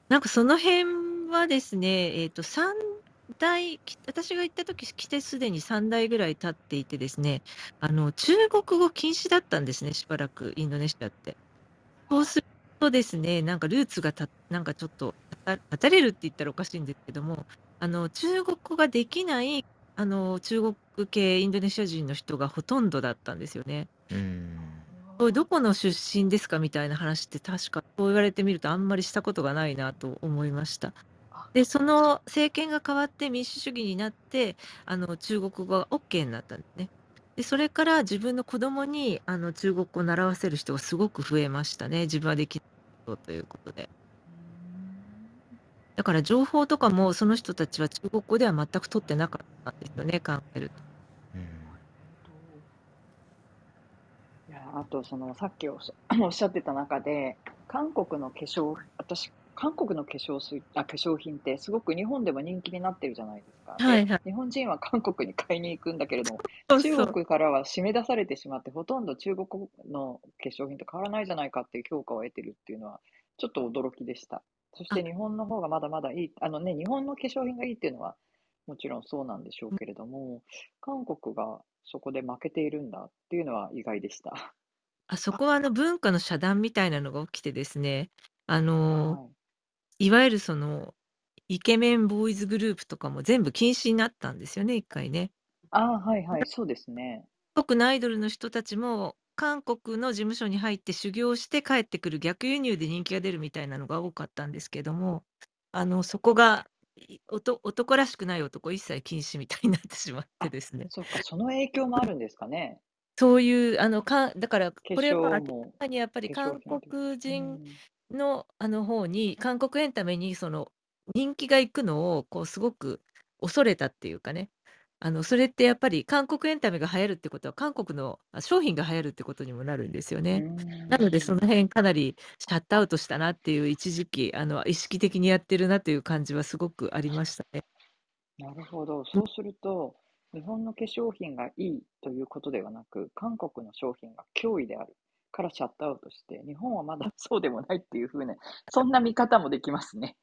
Speaker 4: なんかその辺はですね、えっ、と、3代、私が行った時来てすでに3代ぐらい経っていてですね、あの、中国語禁止だったんですね、しばらく、インドネシアって。そうするとですね、なんかルーツがた、なんかちょっと、立たれるって言ったらおかしいんですけども、あの、中国語ができないあの、中国系インドネシア人の人がほとんどだったんですよね。うん。これどこの出身ですかみたいな話って確かそう言われてみるとあんまりしたことがないなと思いました。で、その政権が変わって民主主義になって、あの、中国語が OK になったんですね。で、それから自分の子供にあの中国語を習わせる人がすごく増えましたね。自分はできるということで。だから情報とかもその人たちは中国語では全く取ってなかったんですよね、考えると。
Speaker 6: いやあとそのさっきおっしゃ おっしゃってた中で韓国の化粧私韓国の化粧水あ化粧品ってすごく日本でも人気になってるじゃないですか。
Speaker 4: はいはい、
Speaker 6: 日本人は韓国に買いに行くんだけれども中国からは締め出されてしまってほとんど中国の化粧品と変わらないじゃないかっていう評価を得てるっていうのはちょっと驚きでした。そして日本の方がまだまだいい、あのね、日本の化粧品がいいっていうのはもちろんそうなんでしょうけれども、韓国がそこで負けているんだっていうのは意外でした。
Speaker 4: あそこはあの文化の遮断みたいなのが起きてですね、あの、はい、いわゆるそのイケメンボーイズグループとかも全部禁止になったんですよね、一回ね。
Speaker 6: ああ、はいはい、そうですね。
Speaker 4: 韓国のアイドルの人たちも韓国の事務所に入って修行して帰ってくる逆輸入で人気が出るみたいなのが多かったんですけども、あの、そこが、おと男らしくない男一切禁止みたいになってしまってですね。
Speaker 6: そっか、その影響もあるんですかね。
Speaker 4: そういう、あの、かだから、これは明らかにやっぱり韓国人の、あの方に、韓国エンタメにその人気がいくのを、こうすごく恐れたっていうかね。あの、それってやっぱり韓国エンタメが流行るってことは、韓国の商品が流行るってことにもなるんですよね。なので、その辺かなりシャットアウトしたなっていう一時期、あの、意識的にやってるなという感じはすごくありましたね。
Speaker 6: なるほど。そうすると、日本の化粧品がいいということではなく、韓国の商品が脅威であるからシャットアウトして、日本はまだそうでもないっていうふうな、そんな見方もできますね。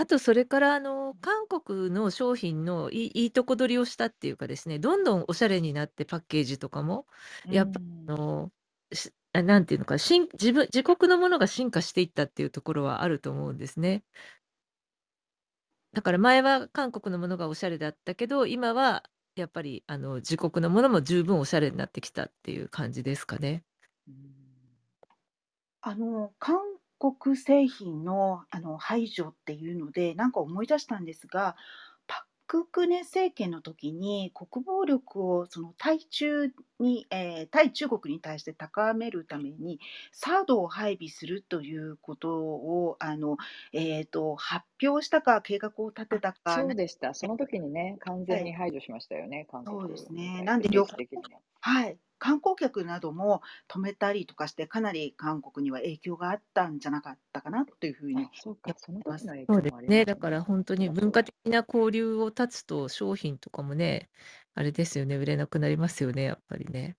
Speaker 4: あとそれから、あの、韓国の商品のいいいいとこ取りをしたっていうかですね、どんどんおしゃれになってパッケージとかも、やっぱ、あの、しあ、なんていうのか、しん自分自国のものが進化していったっていうところはあると思うんですね。だから前は韓国のものがおしゃれだったけど、今はやっぱり、あの、自国のものも十分おしゃれになってきたっていう感じですかね。
Speaker 3: あの、韓国製品のあの排除っていうのでなんか思い出したんですがパク・クネ政権の時に国防力をその対中に、えー、対中国に対して高めるために、サードを配備するということをあの、えーと、発表したか、計画を立てたか、
Speaker 6: そうでした、その時にね、完全に排除しましたよね、
Speaker 3: はい、そうですね。なんで両方はい、観光客なども止めたりとかして、かなり韓国には影響があったんじゃなかったかなというふうに
Speaker 6: そうか、その時の影
Speaker 4: 響そうですね。だから本当に文化的な交流を断つと、商品とかもね、あれですよね、売れなくなりますよね、やっぱりね。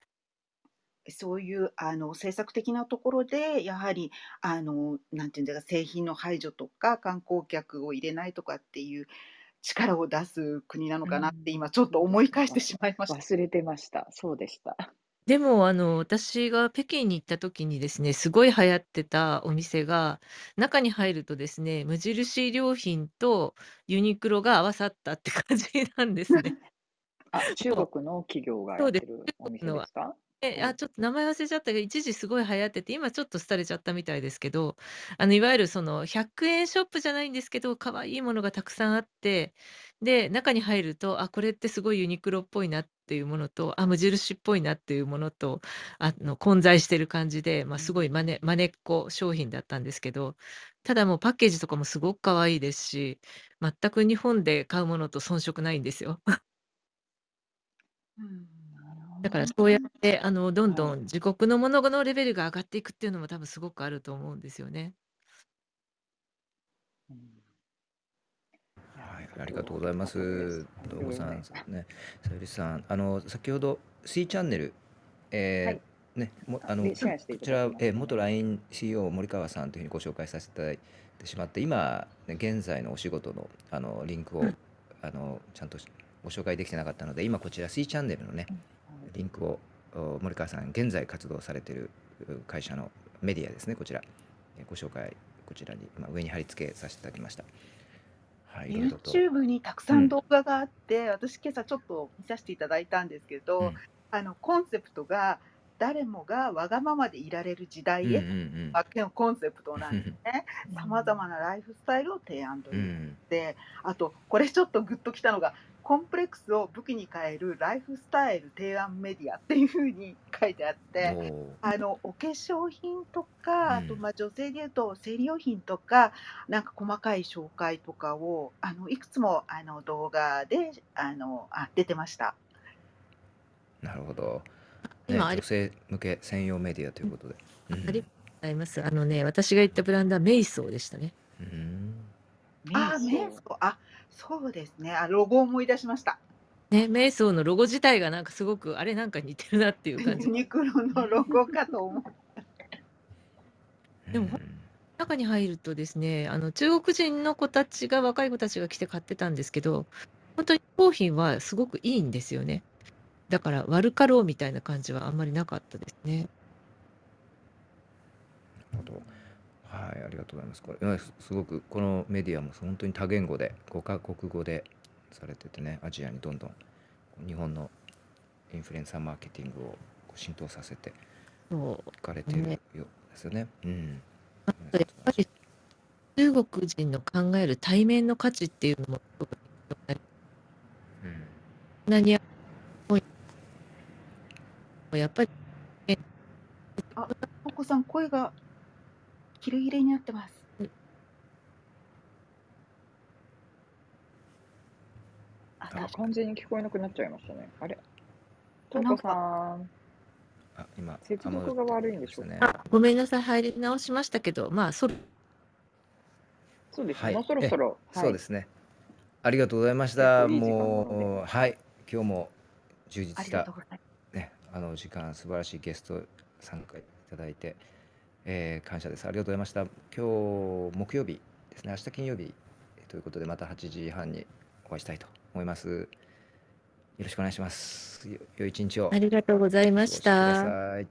Speaker 3: そういうあの政策的なところで、やはりあのなんていうんですか、製品の排除とか、観光客を入れないとかっていう力を出す国なのかなって、今ちょっと思い返してしまいました。
Speaker 6: 忘れてました。そうでした。
Speaker 4: でも、あの、私が北京に行った時にですね、すごい流行ってたお店が、中に入るとですね、無印良品とユニクロが合わさったって感じなんですね。
Speaker 6: あ、中国の企業がやってるお店ですか？
Speaker 4: え、あ、ちょっと名前忘れちゃったけど、一時すごい流行ってて、今ちょっと廃れちゃったみたいですけど、あの、いわゆるその100円ショップじゃないんですけど、可愛いものがたくさんあって、で、中に入ると、あ、これってすごいユニクロっぽいなっていうものと、あ、無印っぽいなっていうものと、あの、混在してる感じで、ま、すごいまねまねっこ商品だったんですけど、ただもうパッケージとかもすごく可愛いですし、全く日本で買うものと遜色ないんですよ。
Speaker 3: うん
Speaker 4: だからそうやって、あの、どんどん自国のもののレベルが上がっていくっていうのも多分すごくあると思うんですよね。
Speaker 1: はい、ありがとうございます。どうもさん、ね、さゆりさん、あの、先ほど C チャンネル、はえい。ね、もあの、こちら、え元 LINECEO 森川さんというふうにご紹介させていただいてしまって、今、ね、現在のお仕事のあのリンクを、あのちゃんとご紹介できてなかったので、今こちら C チャンネルのね、リンクを森川さん現在活動されている会社のメディアですねこちら。ご紹介こちらに、まあ、上に貼り付けさせていただきました。
Speaker 3: はい、YouTube にたくさん動画があって、うん、私今朝ちょっと見させていただいたんですけど、うん、あのコンセプトが誰もがわがままでいられる時代へ、うんうんうん、コンセプトなんですね。さまざまなライフスタイルを提案という、で、あとこれちょっとグッときたのがコンプレックスを武器に変えるライフスタイル提案メディアっていうふうに書いてあってあのお化粧品とか、あとまあ女性でいうと生理用品とかなんか細かい紹介とかをあのいくつもあの動画であのあ出てました。
Speaker 1: なるほど。ね、今女性向け専用メディアということで。
Speaker 4: うん、ありがとうございます。あのね、私が言ったブランドはメイソーでしたね。
Speaker 1: うん。
Speaker 3: あ、メイソー。あ、そうですね。あ、ロゴを思い出しました。
Speaker 4: ね、メイソーのロゴ自体がなんかすごく、あれなんか似てるなっていう感じ。
Speaker 3: ユニクロのロゴかと思った。
Speaker 4: でも、中に入るとですね、あの中国人の子たちが、若い子たちが来て買ってたんですけど、本当に商品はすごくいいんですよね。だから悪かろうみたいな感じはあんまりなかったですね。
Speaker 1: なるほど。はい、ありがとうございます。これ、すごくこのメディアも本当に多言語で、5カ国語でされててね、アジアにどんどん日本のインフルエンサーマーケティングを浸透させていかれているようですよね。うん。
Speaker 4: やっぱり中国人の考える対面の価値っていうのも、うん、何ややっぱり、
Speaker 3: あ、お子さん声がキレキレになってます。
Speaker 6: あ、完全に聞こえなくなっちゃいましたね。あれ？トーコさん。
Speaker 1: あ、今、
Speaker 6: 接続が悪いんでしょうね。
Speaker 4: ごめんなさい、入り直しましたけど、まあ、そ
Speaker 6: そうですね、もうそろそろ、
Speaker 1: そうですね。ありがとうございました。もう、はい、今日も充実した、ね、あの時間、素晴らしいゲスト参加いただいて、えー、感謝です。ありがとうございました。今日木曜日ですね、明日金曜日ということで、また8時半にお会いしたいと思います。よろしくお願いします。よ良い一日を。
Speaker 4: ありがとうございました。
Speaker 6: はい、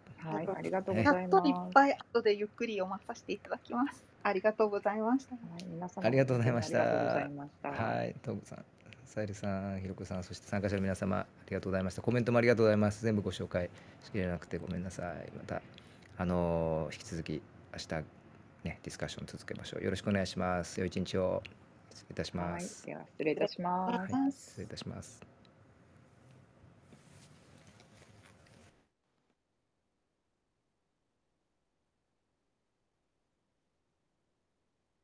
Speaker 6: ありがとうござい
Speaker 3: ます。いっぱい後でゆっくり読まさせていただきます。ありがとうございました。は
Speaker 1: い、皆様ありがとうございました。はい、トムさん、さゆりさん、ひろこさん、そして参加者の皆様、ありがとうございました。コメントもありがとうございます。全部ご紹介しきれなくてごめんなさい。また。あの引き続き明日ねディスカッション続けましょう。よろしくお願いします。良い一日を失礼いたします。
Speaker 6: はい、では失礼いたします。
Speaker 1: はい、失礼いたします。